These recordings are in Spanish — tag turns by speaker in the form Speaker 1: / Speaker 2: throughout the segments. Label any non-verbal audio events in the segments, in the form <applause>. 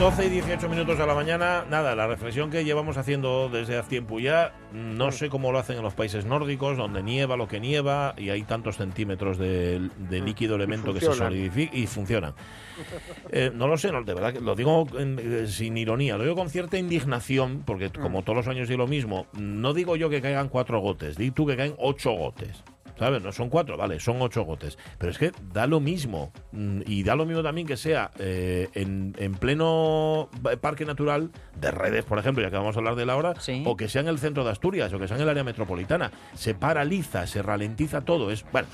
Speaker 1: 12 y 18 minutos de la mañana, nada, la reflexión que llevamos haciendo desde hace tiempo ya, no sé cómo lo hacen en los países nórdicos, donde nieva lo que nieva y hay tantos centímetros de, de líquido elemento que se solidifica y funcionan. <laughs> Eh, no lo sé, no, de verdad, que lo digo eh, sin ironía, lo digo con cierta indignación, porque como todos los años digo lo mismo, no digo yo que caigan cuatro gotes, di tú que caen ocho gotes. ¿Sabes? No son cuatro, vale, son ocho gotes. Pero es que da lo mismo. mm, Y da lo mismo también que sea eh, en, en pleno parque natural de redes, por ejemplo, ya que vamos a hablar de la hora,
Speaker 2: Sí.
Speaker 1: o que sea en el centro de Asturias, o que sea en el área metropolitana. Se paraliza, se ralentiza todo. Es, bueno,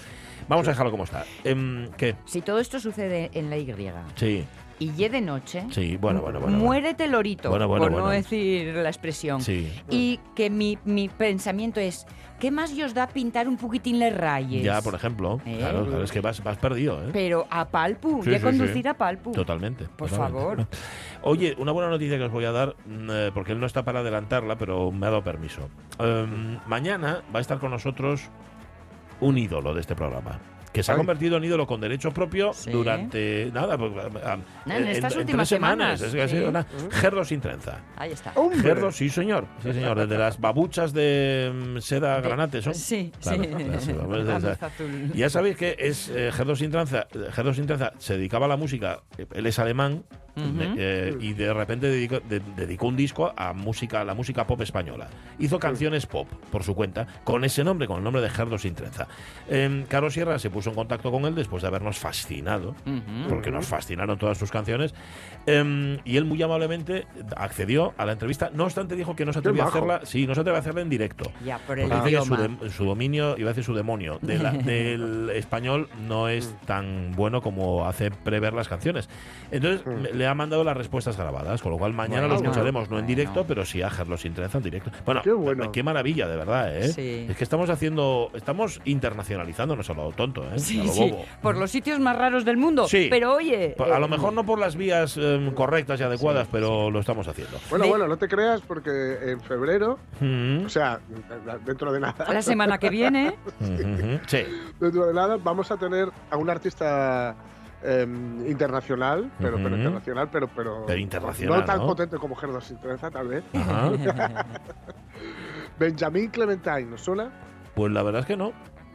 Speaker 1: vamos a dejarlo como está. Em, ¿Qué?
Speaker 2: Si todo esto sucede en la Y
Speaker 1: Sí,
Speaker 2: y ye de noche,
Speaker 1: sí, bueno, bueno, bueno.
Speaker 2: muérete lorito,
Speaker 1: Bueno, bueno,
Speaker 2: por no decir la expresión.
Speaker 1: Sí.
Speaker 2: Y que mi, mi pensamiento es, ¿qué más os da pintar un poquitín las rayes?
Speaker 1: Ya, por ejemplo.
Speaker 2: ¿Eh?
Speaker 1: Claro, claro, es que vas, vas perdido, ¿eh?
Speaker 2: Pero a palpu,
Speaker 1: Sí,
Speaker 2: ya
Speaker 1: sí,
Speaker 2: conducir a palpu.
Speaker 1: Totalmente.
Speaker 2: Por
Speaker 1: totalmente.
Speaker 2: favor. <laughs>
Speaker 1: Oye, una buena noticia que os voy a dar, mm, eh, porque él no está para adelantarla, pero me ha dado permiso. Em, mañana va a estar con nosotros un ídolo de este programa. Que se ha convertido en ídolo con derecho propio
Speaker 2: Sí.
Speaker 1: durante. Nada, pues, ah,
Speaker 2: Nada, en estas últimas
Speaker 1: semanas.
Speaker 2: semanas, sí.
Speaker 1: una- Gerdo sin trenza.
Speaker 2: Ahí está.
Speaker 3: ¡Hombre!
Speaker 1: Gerdo, sí, señor. Sí, señor. Desde las babuchas de mm, seda
Speaker 2: De-
Speaker 1: granate son.
Speaker 2: Sí,
Speaker 1: Claro,
Speaker 2: sí.
Speaker 1: claro. <laughs> Ya sabéis que es eh, Gerdo sin tranza. Gerdo sin tranza se dedicaba a la música. Él es alemán. Eh, y de repente dedicó, de- dedicó un disco a música, a la música pop española. Hizo canciones pop por su cuenta, con ese nombre, con el nombre de Gerdo sin trenza. Em, Caro Sierra se puso en contacto con él después de habernos fascinado, porque nos fascinaron todas sus canciones. em, y él muy amablemente accedió a la entrevista. No obstante, dijo que no se atrevía a hacerla. Sí, no se atrevía a hacerla en directo.
Speaker 2: Ya, por el
Speaker 1: Porque dice que su, su dominio, iba a decir su demonio, de la- <laughs> del español no es tan bueno como hace prever las canciones. Entonces me- le ha mandado las respuestas grabadas, con lo cual mañana
Speaker 2: Bueno,
Speaker 1: lo escucharemos no en
Speaker 2: bueno.
Speaker 1: directo, pero sí a Gerlo sin trenza en directo. Bueno,
Speaker 3: Qué bueno.
Speaker 1: qué maravilla, de verdad, ¿eh?
Speaker 2: Sí.
Speaker 1: Es que estamos haciendo, estamos internacionalizándonos a lo tonto, ¿eh? a lo
Speaker 2: sí,
Speaker 1: bobo.
Speaker 2: por los sitios más raros del mundo.
Speaker 1: Sí.
Speaker 2: Pero oye...
Speaker 1: Por- A lo
Speaker 2: eh,
Speaker 1: mejor no por las vías em, correctas y adecuadas, pero lo estamos haciendo.
Speaker 3: Bueno, bueno, no te creas porque en febrero,
Speaker 1: Mm,
Speaker 3: o sea, dentro de nada,
Speaker 2: La semana que viene... <laughs>
Speaker 1: Sí.
Speaker 3: dentro de nada vamos a tener a un artista em, internacional, pero, pero
Speaker 1: Ujú.
Speaker 3: internacional, pero, pero,
Speaker 1: Pero internacional,
Speaker 3: no tan
Speaker 1: ¿no?
Speaker 3: potente como Gerdo sin trenza, tal vez.
Speaker 1: Ajá. <laughs>
Speaker 3: Benjamin Clementine, ¿nos suena?
Speaker 1: Pues la verdad es que no.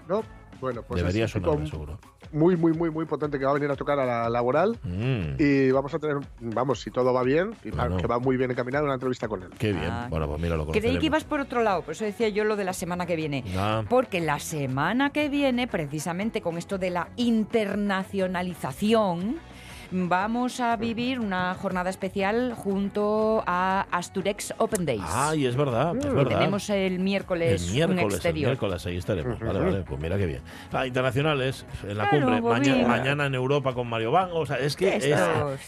Speaker 3: ¿No? Bueno, pues
Speaker 1: Debería sonarme, seguro.
Speaker 3: Muy, muy, muy, muy potente que va a venir a tocar a la laboral
Speaker 1: Mm.
Speaker 3: y vamos a tener, vamos, si todo va bien, y
Speaker 1: Bueno.
Speaker 3: que va muy bien encaminado, una entrevista con él.
Speaker 1: Qué bien.
Speaker 2: Ah.
Speaker 1: Bueno, pues mira, lo
Speaker 2: Creí que ibas por otro lado, por eso decía yo lo de la semana que viene.
Speaker 1: Ah,
Speaker 2: Porque la semana que viene, precisamente con esto de la internacionalización, vamos a vivir una jornada especial junto a Asturex Open Days.
Speaker 1: Ay, es verdad, es verdad.
Speaker 2: Tenemos el miércoles,
Speaker 1: el miércoles,
Speaker 2: un
Speaker 1: el
Speaker 2: exterior.
Speaker 1: miércoles, ahí estaremos. Vale, vale, pues mira qué bien. Ah, internacionales, en la
Speaker 2: Claro,
Speaker 1: cumbre. Maña- mañana en Europa con Mario Van. O sea, es que es,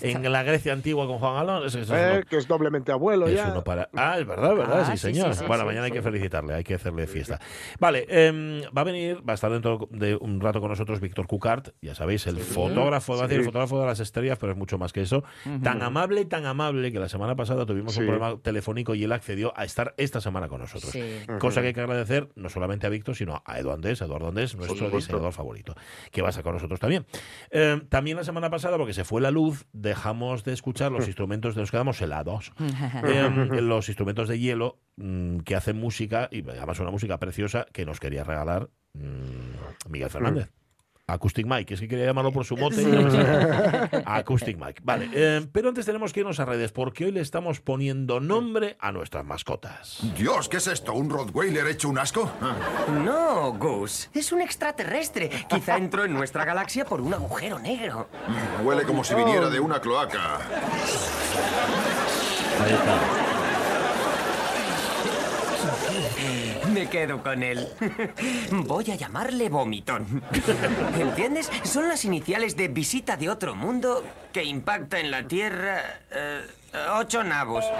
Speaker 1: en la Grecia antigua con Juan Alonso. Es,
Speaker 3: Eh, que es doblemente abuelo
Speaker 1: es
Speaker 3: ya.
Speaker 1: uno para... Ah, es verdad, verdad,
Speaker 2: Ah,
Speaker 1: sí,
Speaker 2: sí,
Speaker 1: señor.
Speaker 2: sí, sí,
Speaker 1: bueno,
Speaker 2: sí,
Speaker 1: mañana hay que felicitarle, hay que hacerle fiesta. Vale, em, va a venir, va a estar dentro de un rato con nosotros Víctor Cucart, ya sabéis, el fotógrafo, va a decir el fotógrafo de las estrellas, pero es mucho más que eso. Tan amable, tan amable que la semana pasada tuvimos un problema telefónico y él accedió a estar esta semana con nosotros.
Speaker 2: Sí.
Speaker 1: Cosa que hay que agradecer no solamente a Víctor, sino a Edu Andés, Eduardo Andés, nuestro diseñador favorito, que va a estar con nosotros también. Eh, también la semana pasada, porque se fue la luz, dejamos de escuchar los <laughs> instrumentos, de, nos quedamos helados, <laughs> eh, los instrumentos de hielo mm, que hacen música, y además una música preciosa que nos quería regalar mm, Miguel Fernández. Acoustic Mike, es que quería llamarlo por su mote. <laughs> Acoustic Mike. Vale, eh, pero antes tenemos que irnos a redes porque hoy le estamos poniendo nombre a nuestras mascotas.
Speaker 4: Dios, ¿qué es esto? ¿Un Rottweiler hecho un asco?
Speaker 5: No, Gus. Es un extraterrestre. Quizá entró en nuestra galaxia por un agujero negro.
Speaker 4: Huele como si viniera de una cloaca.
Speaker 1: Ahí está. <laughs>
Speaker 5: Me quedo con él. <laughs> Voy a llamarle Vomitón. <laughs> ¿Entiendes? Son las iniciales de visita de otro mundo que impacta en la Tierra. eh, ocho nabos. <laughs>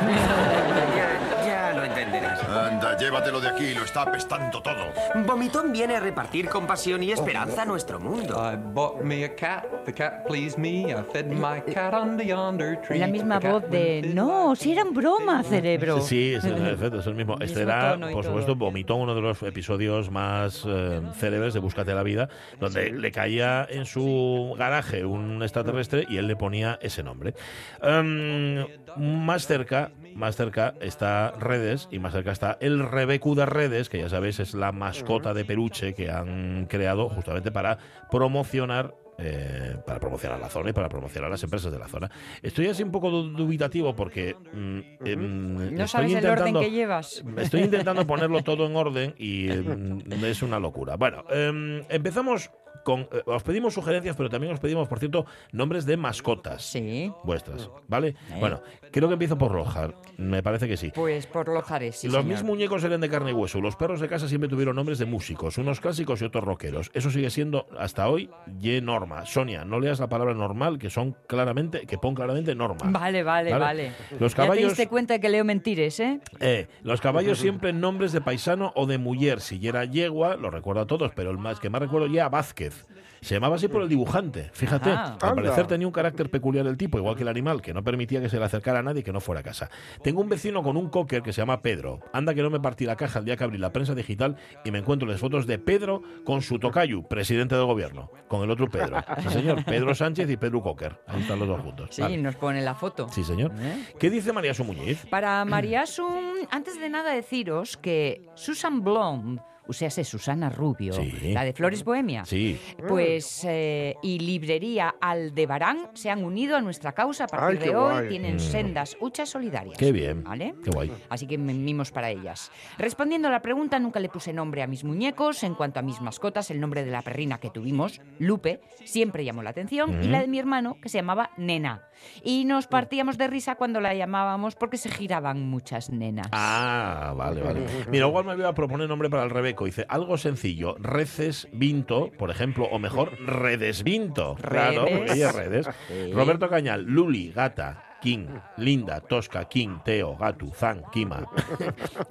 Speaker 5: Ya, ya lo entenderás.
Speaker 4: Anda, llévatelo de aquí, lo está apestando todo.
Speaker 5: Vomitón viene a repartir compasión y esperanza a nuestro mundo.
Speaker 6: I bought me a cat, the cat pleased me. I fed my cat under yonder tree.
Speaker 2: La misma voz de no, si eran broma, cerebro.
Speaker 1: Sí, es el, en efecto, es el mismo. <laughs> Este era, por supuesto, Vomitón, uno de los episodios más eh, célebres de Búscate la Vida, donde le caía en su garaje un extraterrestre y él le ponía ese nombre. Em, más cerca, más cerca está Redes y más cerca está el Rebecu de Redes, que ya sabéis es la mascota de peluche que han creado justamente para promocionar eh, para promocionar la zona y para promocionar las empresas de la zona. Estoy así un poco du- dubitativo porque mm, em,
Speaker 2: No
Speaker 1: estoy
Speaker 2: sabes el orden que llevas.
Speaker 1: Estoy intentando ponerlo todo en orden y <laughs> em, es una locura. Bueno, em, empezamos con... eh, os pedimos sugerencias, pero también os pedimos, por cierto, nombres de mascotas
Speaker 2: Sí.
Speaker 1: vuestras, ¿vale?
Speaker 2: Eh.
Speaker 1: Bueno, creo que empiezo por Lojar. Me parece que sí.
Speaker 2: Pues por Lojares, sí,
Speaker 1: los
Speaker 2: señor.
Speaker 1: mis muñecos eran de carne y hueso. Los perros de casa siempre tuvieron nombres de músicos, unos clásicos y otros rockeros. Eso sigue siendo hasta hoy y norma. Sonia, no leas la palabra normal, que son claramente, que pon claramente norma.
Speaker 2: Vale, vale,
Speaker 1: Vale.
Speaker 2: vale.
Speaker 1: Los
Speaker 2: Ya te
Speaker 1: caballos-
Speaker 2: diste cuenta que leo mentires, ¿eh?
Speaker 1: Eh, los caballos siempre nombres de paisano o de mujer. Si era yegua, lo recuerdo a todos, pero el más que más recuerdo ya Vázquez. Se llamaba así por el dibujante. Fíjate,
Speaker 2: Ajá.
Speaker 1: al parecer tenía un carácter peculiar el tipo, igual que el animal, que no permitía que se le acercara a nadie que no fuera a casa. Tengo un vecino con un cocker que se llama Pedro. Anda que no me partí la caja el día que abrí la prensa digital y me encuentro las fotos de Pedro con su tocayu, presidente del gobierno, con el otro Pedro. Sí, señor, Pedro Sánchez y Pedro Cocker. Ahí están los dos juntos.
Speaker 2: Sí,
Speaker 1: Vale.
Speaker 2: nos pone la foto.
Speaker 1: Sí, señor.
Speaker 2: ¿Eh?
Speaker 1: ¿Qué dice María Sumuñiz?
Speaker 2: Para Mariasun, antes de nada deciros que Susan Blonde, o sea, sé, Susana Rubio,
Speaker 1: Sí.
Speaker 2: la de Flores Bohemia,
Speaker 1: Sí.
Speaker 2: pues eh, y librería Aldebarán se han unido a nuestra causa a partir
Speaker 3: Ay,
Speaker 2: de hoy.
Speaker 3: guay.
Speaker 2: Tienen sendas huchas solidarias.
Speaker 1: Mm. Qué bien.
Speaker 2: ¿Vale?
Speaker 1: Qué guay.
Speaker 2: Así que me- mimos para ellas. Respondiendo a la pregunta, nunca le puse nombre a mis muñecos. En cuanto a mis mascotas, el nombre de la perrina que tuvimos, Lupe, siempre llamó la atención. Y la de mi hermano, que se llamaba Nena. Y nos partíamos de risa cuando la llamábamos porque se giraban muchas nenas.
Speaker 1: Ah, vale, vale. <laughs> Mira, igual me voy a proponer nombre para el Rebeco. Dice, algo sencillo, Reces Vinto, por ejemplo, o mejor, Redes Vinto. Claro,
Speaker 2: Redes.
Speaker 1: porque ella es Redes. Roberto Cañal, Luli, Gata, King, Linda, Tosca, King, Teo, Gatu, Zan, Kima.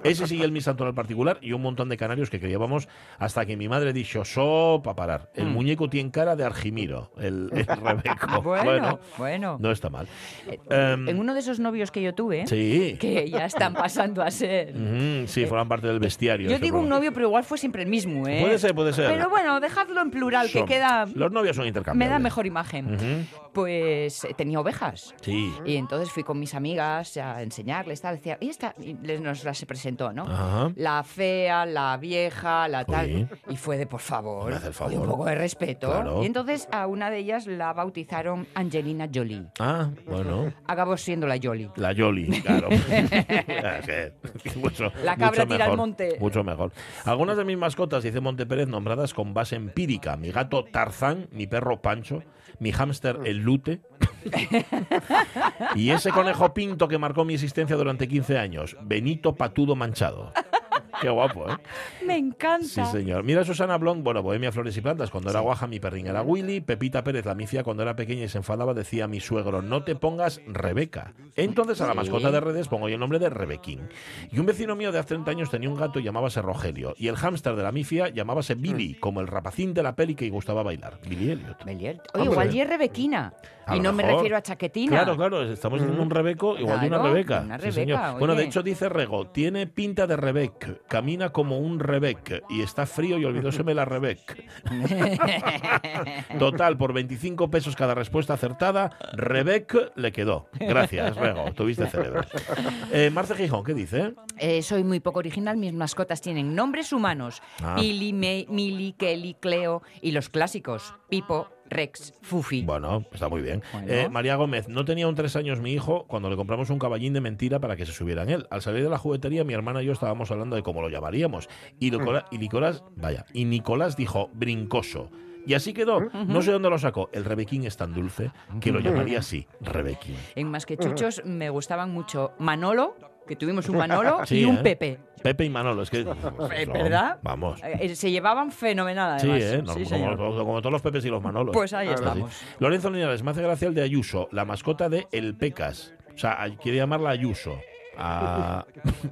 Speaker 1: Ese sigue el mi santo en el particular y un montón de canarios que criábamos hasta que mi madre dijo, sopa parar. El
Speaker 2: Mm.
Speaker 1: muñeco tiene cara de Argimiro, el, el <laughs> Rebeco.
Speaker 2: Bueno, bueno.
Speaker 1: No está mal.
Speaker 2: Eh,
Speaker 1: Em,
Speaker 2: en uno de esos novios que yo tuve,
Speaker 1: sí.
Speaker 2: que ya están pasando a ser. <laughs>
Speaker 1: Sí, forman parte del bestiario.
Speaker 2: Yo digo un novio, pero igual fue siempre el mismo, ¿eh?
Speaker 1: Puede ser, puede ser.
Speaker 2: Pero bueno, dejadlo en plural, que queda.
Speaker 1: Los novios son
Speaker 2: Me
Speaker 1: intercambiables.
Speaker 2: da mejor imagen. Pues eh, tenía ovejas.
Speaker 1: Sí.
Speaker 2: Y entonces fui con mis amigas a enseñarles, tal, decía, y esta, y les, nos las presentó, ¿no?
Speaker 1: Ajá.
Speaker 2: La fea, la vieja, la tal.
Speaker 1: Uy.
Speaker 2: Y fue de, por favor,
Speaker 1: Me hace el
Speaker 2: oye, un
Speaker 1: favor.
Speaker 2: poco de respeto.
Speaker 1: Claro.
Speaker 2: Y entonces a una de ellas la bautizaron Angelina Jolie.
Speaker 1: Ah, bueno.
Speaker 2: Acabó siendo la Jolie.
Speaker 1: La Yoli, claro. <laughs> Mucho-
Speaker 2: La cabra tira al monte.
Speaker 1: Mucho mejor. Algunas de mis mascotas, dice Monte Pérez, nombradas con base empírica. Mi gato Tarzán, mi perro Pancho, mi hámster El Lute. <laughs> y ese conejo pinto que marcó mi existencia durante 15 años, Benito Patudo Manchado. Qué guapo, ¿eh? <laughs>
Speaker 2: Me encanta.
Speaker 1: Sí, señor. Mira a Susana Blond, bueno, Bohemia Flores y Plantas. Cuando era guaja, mi perrín era Willy. Pepita Pérez, la mifia, cuando era pequeña y se enfadaba, decía a mi suegro, no te pongas Rebeca. Entonces a la
Speaker 2: Sí.
Speaker 1: mascota de redes pongo yo el nombre de Rebequín. Y un vecino mío de hace 30 años tenía un gato y llamábase Rogelio. Y el hámster de la mifia llamábase Billy, como el rapacín de la peli que gustaba bailar. Billy Elliot.
Speaker 2: Melier. Oye, igual y es Rebequina.
Speaker 1: A
Speaker 2: y no me refiero a chaquetina.
Speaker 1: Claro, claro, estamos diciendo un Rebeco igual de una Rebeca.
Speaker 2: una
Speaker 1: Sí,
Speaker 2: Rebeca,
Speaker 1: señor. Bueno, de hecho dice Rego, tiene pinta de Rebec, camina como un Rebec y está frío y olvidóseme la Rebec. <laughs> Total, por 25 pesos cada respuesta acertada, Rebec le quedó. Gracias, Rego, tuviste cerebro. Eh, Marce Gijón, ¿qué dice?
Speaker 2: Eh, soy muy poco original, mis mascotas tienen nombres humanos.
Speaker 1: Ah.
Speaker 2: Me- Milly, Kelly, Cleo y los clásicos, Pipo, Rex, Fufi.
Speaker 1: Bueno, está muy bien.
Speaker 2: Bueno.
Speaker 1: Eh, María Gómez, no tenía un tres años mi hijo cuando le compramos un caballín de mentira para que se subiera en él. Al salir de la juguetería, mi hermana y yo estábamos hablando de cómo lo llamaríamos. Y, y Nicolás, vaya, y Nicolás dijo brincoso. Y así quedó. No sé dónde lo sacó. El Rebequín es tan dulce que lo llamaría así, Rebequín.
Speaker 2: En Más que Chuchos me gustaban mucho Manolo, que tuvimos un Manolo, <laughs>
Speaker 1: Sí,
Speaker 2: y un
Speaker 1: ¿eh?
Speaker 2: Pepe.
Speaker 1: Pepe y Manolo, es que.
Speaker 2: Eh, ¿Verdad?
Speaker 1: Vamos.
Speaker 2: Eh, Se llevaban fenomenal,
Speaker 1: Sí,
Speaker 2: además.
Speaker 1: ¿eh? No,
Speaker 2: Sí,
Speaker 1: como, como- como todos los Pepes y los Manolos.
Speaker 2: Pues ahí estamos.
Speaker 1: Lorenzo Linares, me hace gracia el de Ayuso, la mascota de El Pecas. O sea, quiere llamarla Ayuso. Ah,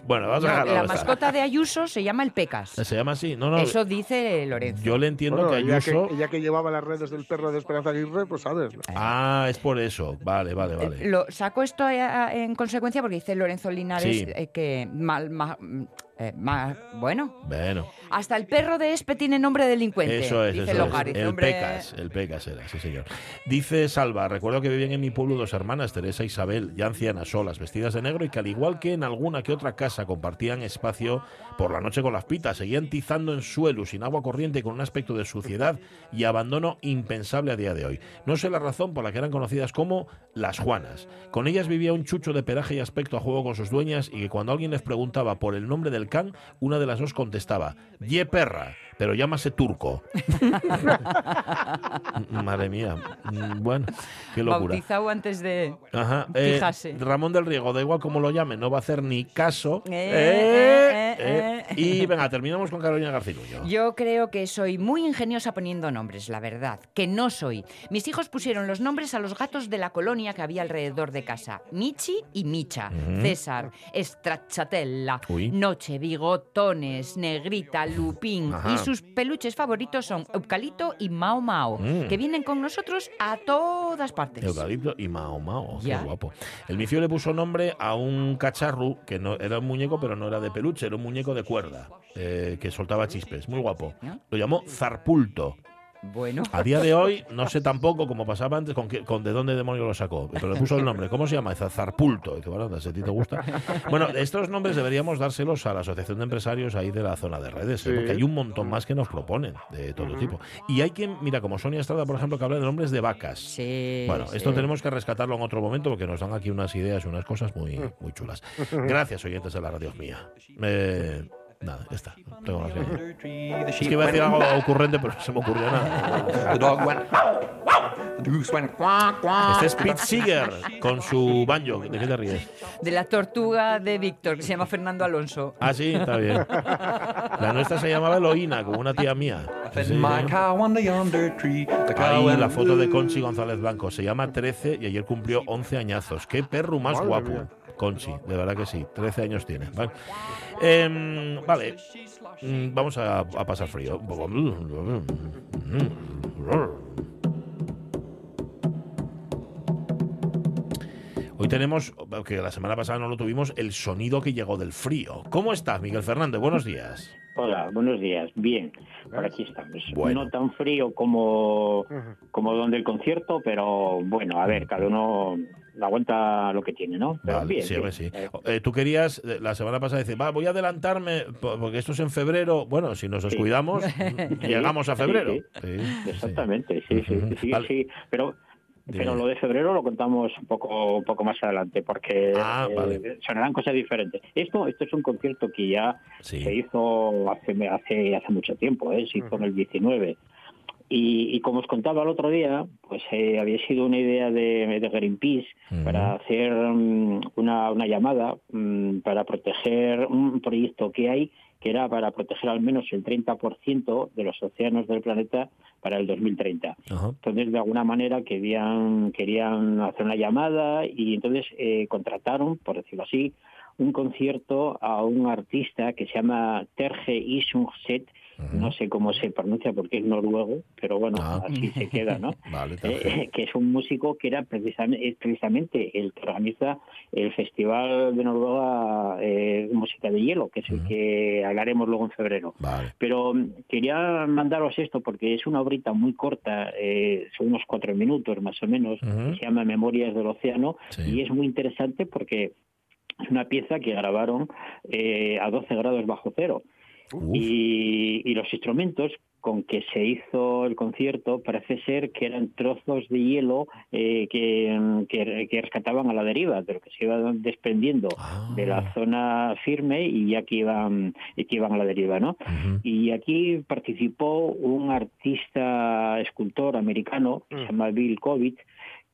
Speaker 1: bueno, vamos a
Speaker 2: No,
Speaker 1: dejarlo
Speaker 2: la mascota de Ayuso se llama el Pecas.
Speaker 1: Se llama así. No, no.
Speaker 2: Eso dice Lorenzo.
Speaker 1: Yo le entiendo
Speaker 3: Bueno,
Speaker 1: que Ayuso.
Speaker 3: que, ella que llevaba las redes del perro de Esperanza Aguirre, pues sabes.
Speaker 1: Ah, es por eso. Vale, vale, vale.
Speaker 2: Lo saco esto eh, en consecuencia porque dice Lorenzo Linares
Speaker 1: Sí.
Speaker 2: eh, que mal, ma- mm, eh, ma- bueno,
Speaker 1: Bueno,
Speaker 2: hasta el perro de Espe tiene nombre de delincuente.
Speaker 1: eso es.
Speaker 2: dice
Speaker 1: eso es. El
Speaker 2: nombre-
Speaker 1: Pecas. El Pecas era, sí, señor. Dice Salva: Recuerdo que vivían en mi pueblo dos hermanas, Teresa e Isabel, ya ancianas solas, vestidas de negro y que al igual que en alguna que otra casa compartían espacio por la noche con las pitas, seguían tizando en suelo, sin agua corriente y con un aspecto de suciedad y abandono impensable a día de hoy. No sé la razón por la que eran conocidas como las Juanas. Con ellas vivía un chucho de pelaje y aspecto a juego con sus dueñas y que cuando alguien les preguntaba por el nombre del can, una de las dos contestaba, Ye perra, pero llámase turco. <laughs> Madre mía. Mm, Bueno, qué locura.
Speaker 2: Bautizado antes de...
Speaker 1: Ajá. eh,
Speaker 2: Fíjase.
Speaker 1: Ramón del Riego, da igual como lo llame, no va a hacer ni caso.
Speaker 2: Eh,
Speaker 1: Eh,
Speaker 2: eh,
Speaker 1: eh.
Speaker 2: eh.
Speaker 1: Y venga, terminamos con Carolina Garcilullo.
Speaker 2: Yo creo que soy muy ingeniosa poniendo nombres, la verdad, que no soy. Mis hijos pusieron los nombres a los gatos de la colonia que había alrededor de casa. Michi y Micha, César, Stracciatella,
Speaker 1: Uy.
Speaker 2: Noche, Bigotones, Negrita, Lupín.
Speaker 1: Ajá.
Speaker 2: Y sus peluches favoritos son Eucalipto y Mao Mao,
Speaker 1: Mm.
Speaker 2: que vienen con nosotros a todas partes.
Speaker 1: Eucalipto y Mao Mao, qué guapo. El mifio le puso nombre a un cacharro que no era un muñeco, pero no era de peluche, era un muñeco de cuerda eh, que soltaba chispes, muy guapo. Lo llamó Zarpulto.
Speaker 2: Bueno.
Speaker 1: A día de hoy no sé tampoco cómo pasaba antes con, qué- con de dónde demonios lo sacó, pero le puso el nombre. ¿Cómo se llama? Zarpulto. Y bueno, si a ti te gusta. Bueno, estos nombres deberíamos dárselos a la Asociación de Empresarios ahí de la zona de redes, ¿eh?
Speaker 3: Sí.
Speaker 1: porque hay un montón más que nos proponen de todo tipo. Y hay quien, mira, como Sonia Estrada, por ejemplo, que habla de nombres de vacas.
Speaker 2: Sí.
Speaker 1: Bueno,
Speaker 2: sí.
Speaker 1: esto tenemos que rescatarlo en otro momento porque nos dan aquí unas ideas y unas cosas muy, muy chulas. Gracias, oyentes de la radio mía. Eh, nada, ya está. Tengo más Es que iba a decir algo ocurrente, pero no se me ocurrió nada. <laughs>
Speaker 6: The dog went. The goose went quack quack.
Speaker 1: Este es Pete Seeger con su banjo. ¿De qué te ríes?
Speaker 2: De la tortuga de Víctor, que se llama Fernando Alonso.
Speaker 1: Ah, sí, está bien. La nuestra se llamaba Eloína, como una tía mía. Sí, Ahí la foto de Conchi González Blanco. Se llama 13 y ayer cumplió 11 añazos. Qué perro más guapo. Conchi, de verdad que sí. 13 años tiene. Vale, Em, vale. Mm, vamos a, a pasar frío. Hoy tenemos, que la semana pasada no lo tuvimos, el sonido que llegó del frío. ¿Cómo estás, Miguel Fernández? Buenos días.
Speaker 7: Hola, buenos días. Bien, por aquí estamos.
Speaker 1: Bueno.
Speaker 7: No tan frío como, como donde el concierto, pero bueno, a ver, cada uno aguanta lo que tiene, ¿no? Pero
Speaker 1: Vale,
Speaker 7: bien,
Speaker 1: sí,
Speaker 7: bien.
Speaker 1: sí.
Speaker 7: Eh,
Speaker 1: Eh, tú querías, eh, la semana pasada, decir, va, voy a adelantarme, po- porque esto es en febrero. Bueno, si nos
Speaker 7: Sí.
Speaker 1: descuidamos, <laughs> llegamos a febrero.
Speaker 7: sí. Exactamente, sí, sí, sí,
Speaker 1: Vale.
Speaker 7: sí, pero pero lo de febrero lo contamos un poco un poco más adelante porque
Speaker 1: Ah,
Speaker 7: eh, sonarán cosas diferentes. Esto esto es un concierto que ya
Speaker 1: Sí.
Speaker 7: se hizo hace hace hace mucho tiempo, ¿eh? se hizo en el 19. Y, y como os contaba el otro día, pues eh, había sido una idea de, de Greenpeace para hacer mm, una, una llamada mm, para proteger un proyecto que hay que era para proteger al menos el 30% de los océanos del planeta para el 2030.
Speaker 1: Ajá.
Speaker 7: Entonces, de alguna manera, querían, querían hacer una llamada y entonces eh, contrataron, por decirlo así, un concierto a un artista que se llama Terje Isungset no sé cómo se pronuncia porque es noruego, pero bueno,
Speaker 1: Ah.
Speaker 7: así se queda, ¿no? <laughs>
Speaker 1: Vale,
Speaker 7: Eh,
Speaker 1: Taje.
Speaker 7: que es un músico que era precisamente, precisamente el que organiza el Festival de Noruega eh, Música de Hielo, que es el que hablaremos luego en febrero.
Speaker 1: Vale.
Speaker 7: Pero mm, quería mandaros esto porque es una obrita muy corta, eh, son unos cuatro minutos más o menos, que se llama Memorias del Océano
Speaker 1: Sí.
Speaker 7: y es muy interesante porque es una pieza que grabaron eh, a 12 grados bajo cero. Y, y los instrumentos con que se hizo el concierto parece ser que eran trozos de hielo eh, que, mm, que, que rescataban a la deriva, de lo que se iban desprendiendo
Speaker 1: Ah.
Speaker 7: de la zona firme y ya que iban, y que iban a la deriva, ¿no? Y aquí participó un artista escultor americano que se llama Bill Kovic,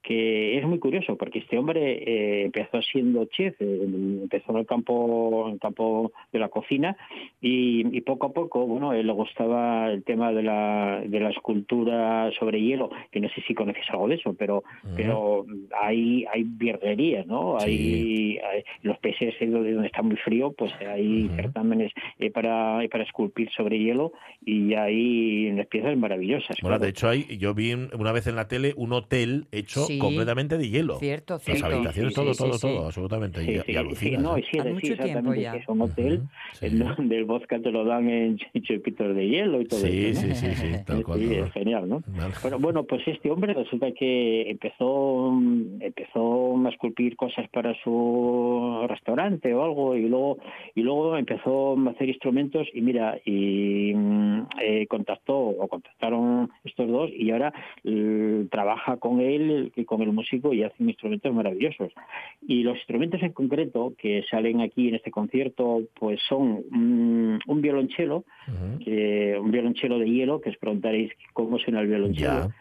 Speaker 7: que es muy curioso porque este hombre eh, empezó siendo chef, eh, empezó en el campo, en el campo de la cocina y, y poco a poco, bueno, él le gustaba el tema de la, de la escultura sobre hielo, que no sé si conoces algo de eso, pero, pero hay, hay virguerías, ¿no? Hay, hay- los países donde donde está muy frío, pues hay certámenes eh, para, para esculpir sobre hielo y hay unas piezas maravillosas.
Speaker 1: Bueno,
Speaker 7: claro.
Speaker 1: de hecho, hay, yo vi un- una vez en la tele un hotel hecho
Speaker 2: Sí.
Speaker 1: Completamente de hielo.
Speaker 2: Cierto,
Speaker 1: Las
Speaker 2: cierto.
Speaker 1: habitaciones,
Speaker 7: Sí,
Speaker 1: todo,
Speaker 2: sí,
Speaker 1: todo,
Speaker 2: sí,
Speaker 1: todo,
Speaker 2: sí.
Speaker 1: absolutamente.
Speaker 7: Sí,
Speaker 1: y,
Speaker 7: sí,
Speaker 1: y
Speaker 7: sí,
Speaker 1: alucinas,
Speaker 7: no,
Speaker 1: ¿eh?
Speaker 7: sí,
Speaker 2: mucho tiempo
Speaker 7: exactamente,
Speaker 2: ya.
Speaker 7: que es un hotel en donde el vodka te lo dan en <laughs> ch- chupitos de hielo y todo
Speaker 1: Sí,
Speaker 7: eso. ¿no?
Speaker 1: sí, sí, sí, tal <laughs> cual.
Speaker 7: Sí,
Speaker 1: todo.
Speaker 7: es genial, ¿no?
Speaker 1: Vale.
Speaker 7: Bueno, bueno, pues este hombre resulta que empezó empezó a esculpir cosas para su restaurante o algo y luego y luego empezó a hacer instrumentos y mira y mm, eh, contactó o contactaron estos dos y ahora eh, trabaja con él con el músico y hacen instrumentos maravillosos y los instrumentos en concreto que salen aquí en este concierto pues son un violonchelo que un violonchelo de hielo, que os preguntaréis cómo suena el violonchelo.
Speaker 1: Ya.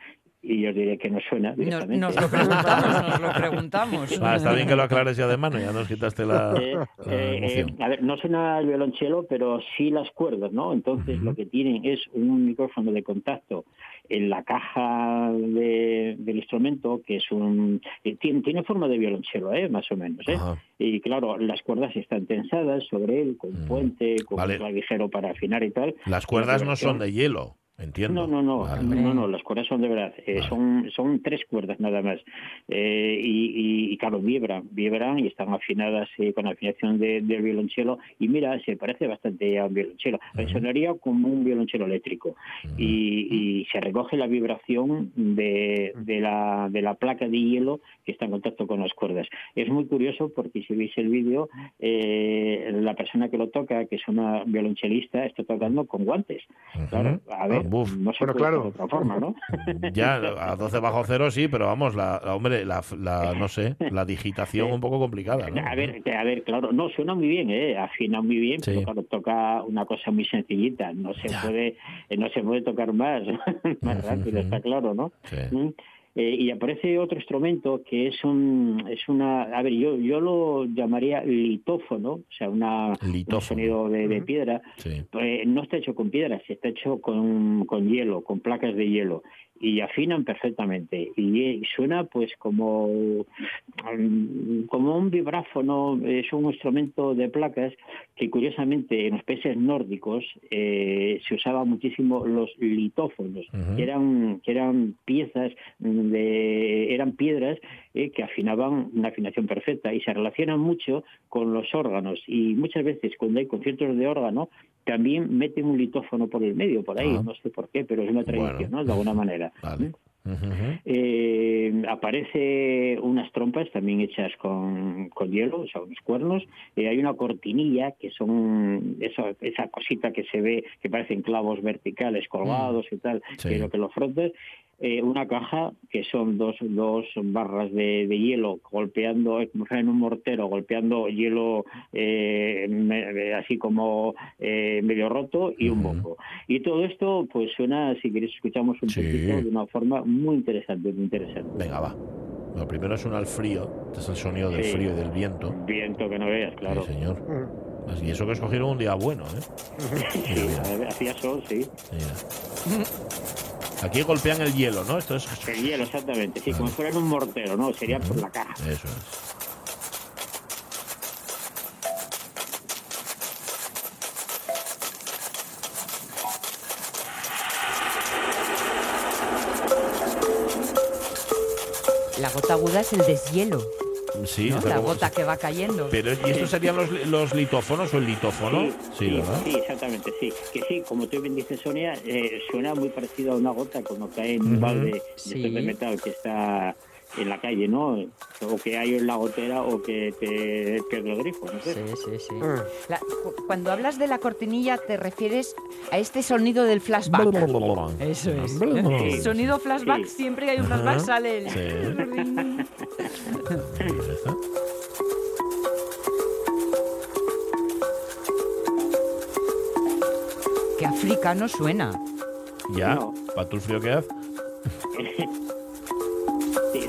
Speaker 7: Y yo os diré que no suena
Speaker 2: Nos,
Speaker 7: directamente.
Speaker 2: nos lo preguntamos, nos lo preguntamos.
Speaker 1: Ah, está bien que lo aclares ya de mano, ya nos quitaste la,
Speaker 7: Eh,
Speaker 1: la
Speaker 7: eh,
Speaker 1: emoción.
Speaker 7: eh, a ver, no suena el violonchelo, pero sí las cuerdas, ¿no? Entonces lo que tienen es un micrófono de contacto en la caja de- del instrumento, que es un... eh, tiene, tiene forma de violonchelo, ¿eh? Más o menos, ¿eh? Y claro, las cuerdas están tensadas sobre él, con
Speaker 1: Mm.
Speaker 7: puente, con
Speaker 1: Vale.
Speaker 7: un clavijero para afinar y tal.
Speaker 1: Las
Speaker 7: La
Speaker 1: cuerdas no son de hielo, entiendo.
Speaker 7: No, no, no,
Speaker 1: Vale.
Speaker 7: no, no, las cuerdas son de verdad, eh,
Speaker 1: Vale.
Speaker 7: son, son tres cuerdas nada más. Eh, y, y- y, claro, vibran, vibran y están afinadas eh, con afinación de- del violonchelo. Y mira, se parece bastante a un violonchelo. Sonaría como un violonchelo eléctrico. y, y se recoge la vibración de, de la, de la placa de hielo que está en contacto con las cuerdas. Es muy curioso porque si veis el vídeo, eh, la persona que lo toca, que es una violonchelista, está tocando con guantes. Claro, a ver,
Speaker 1: buf.
Speaker 7: no se
Speaker 3: Bueno,
Speaker 7: puede
Speaker 3: claro.
Speaker 7: de otra forma, ¿no? <laughs>
Speaker 1: Ya, a 12 bajo cero sí, pero vamos, la, la- hombre, la, la- no sé, la digitación <laughs> un poco complicada, ¿no?
Speaker 7: A ver, a ver, claro, no suena muy bien, ¿eh? afina muy bien,
Speaker 1: Sí.
Speaker 7: pero claro, toca una cosa muy sencillita, no se
Speaker 1: Ya.
Speaker 7: puede, eh, no se puede tocar más, <laughs> más rápido, está claro, ¿no?
Speaker 1: Sí.
Speaker 7: Eh, y aparece otro instrumento que es un, es una, a ver, yo, yo lo llamaría litófono, o sea, una, un
Speaker 1: Litófono.
Speaker 7: sonido de, de piedra.
Speaker 1: Sí.
Speaker 7: Eh, no está hecho con piedras, está hecho con, con hielo, con placas de hielo y afinan perfectamente. Y, eh, suena pues como mm, como un vibráfono es un instrumento de placas que curiosamente en los países nórdicos eh, se usaba muchísimo los litófonos que eran que eran piezas mm, de eran piedras eh, que afinaban una afinación perfecta y se relacionan mucho con los órganos y muchas veces cuando hay conciertos de órgano también meten un litófono por el medio por ahí
Speaker 1: Ah.
Speaker 7: no sé por qué pero es una tradición
Speaker 1: Bueno.
Speaker 7: ¿no? de alguna manera <laughs>
Speaker 1: Vale.
Speaker 7: ¿Mm? Eh, aparece unas trompas también hechas con, con hielo, o sea, unos cuernos. Eh, hay una cortinilla que son esa, esa cosita que se ve que parecen clavos verticales colgados y tal,
Speaker 1: Sí.
Speaker 7: que lo que lo frotas. Eh, una caja que son dos, dos barras de, de hielo golpeando, eh, como en un mortero, golpeando hielo eh, me- así como eh, medio roto y un bombo. Y todo esto, pues suena, si queréis, escuchamos un
Speaker 1: Sí.
Speaker 7: poquito de una forma muy interesante, muy interesante.
Speaker 1: Venga, va. Lo primero es sonar el frío, este es el sonido del
Speaker 7: Sí.
Speaker 1: frío y del viento.
Speaker 7: Viento que no veas, claro.
Speaker 1: Sí, señor.
Speaker 3: Mm.
Speaker 1: Pues, y eso que escogieron un día bueno, ¿eh? <laughs> eh
Speaker 7: hacía sol, sí.
Speaker 1: Aquí golpean el hielo, ¿no? Esto es...
Speaker 7: El hielo, exactamente. Sí, como si fueran un mortero, ¿no? Sería por la caja.
Speaker 1: Eso es.
Speaker 2: La gota aguda es el deshielo.
Speaker 1: Sí,
Speaker 2: ¿no?
Speaker 1: pero,
Speaker 2: la gota que va cayendo.
Speaker 1: pero ¿y estos serían los, los litófonos o el litófono?
Speaker 7: Sí, sí,
Speaker 1: ¿verdad?
Speaker 7: sí, exactamente, sí. Que sí, como tú bien dices, Sonia, eh, suena muy parecido a una gota cuando cae en un balde de metal que está en la calle, ¿no? O que hay en la gotera o que te pierde el grifo, no sé.
Speaker 2: Sí, sí, sí.
Speaker 3: Mm.
Speaker 2: La- cu- cuando hablas de la cortinilla te refieres a este sonido del flashback. <laughs> Eso es.
Speaker 7: Sí.
Speaker 2: Sonido flashback,
Speaker 7: Sí.
Speaker 2: siempre que hay un flashback
Speaker 1: Ajá.
Speaker 2: sale el...
Speaker 1: Sí. <laughs>
Speaker 2: Que africano suena.
Speaker 1: Ya,
Speaker 7: No.
Speaker 1: para tu frío que hace. <laughs>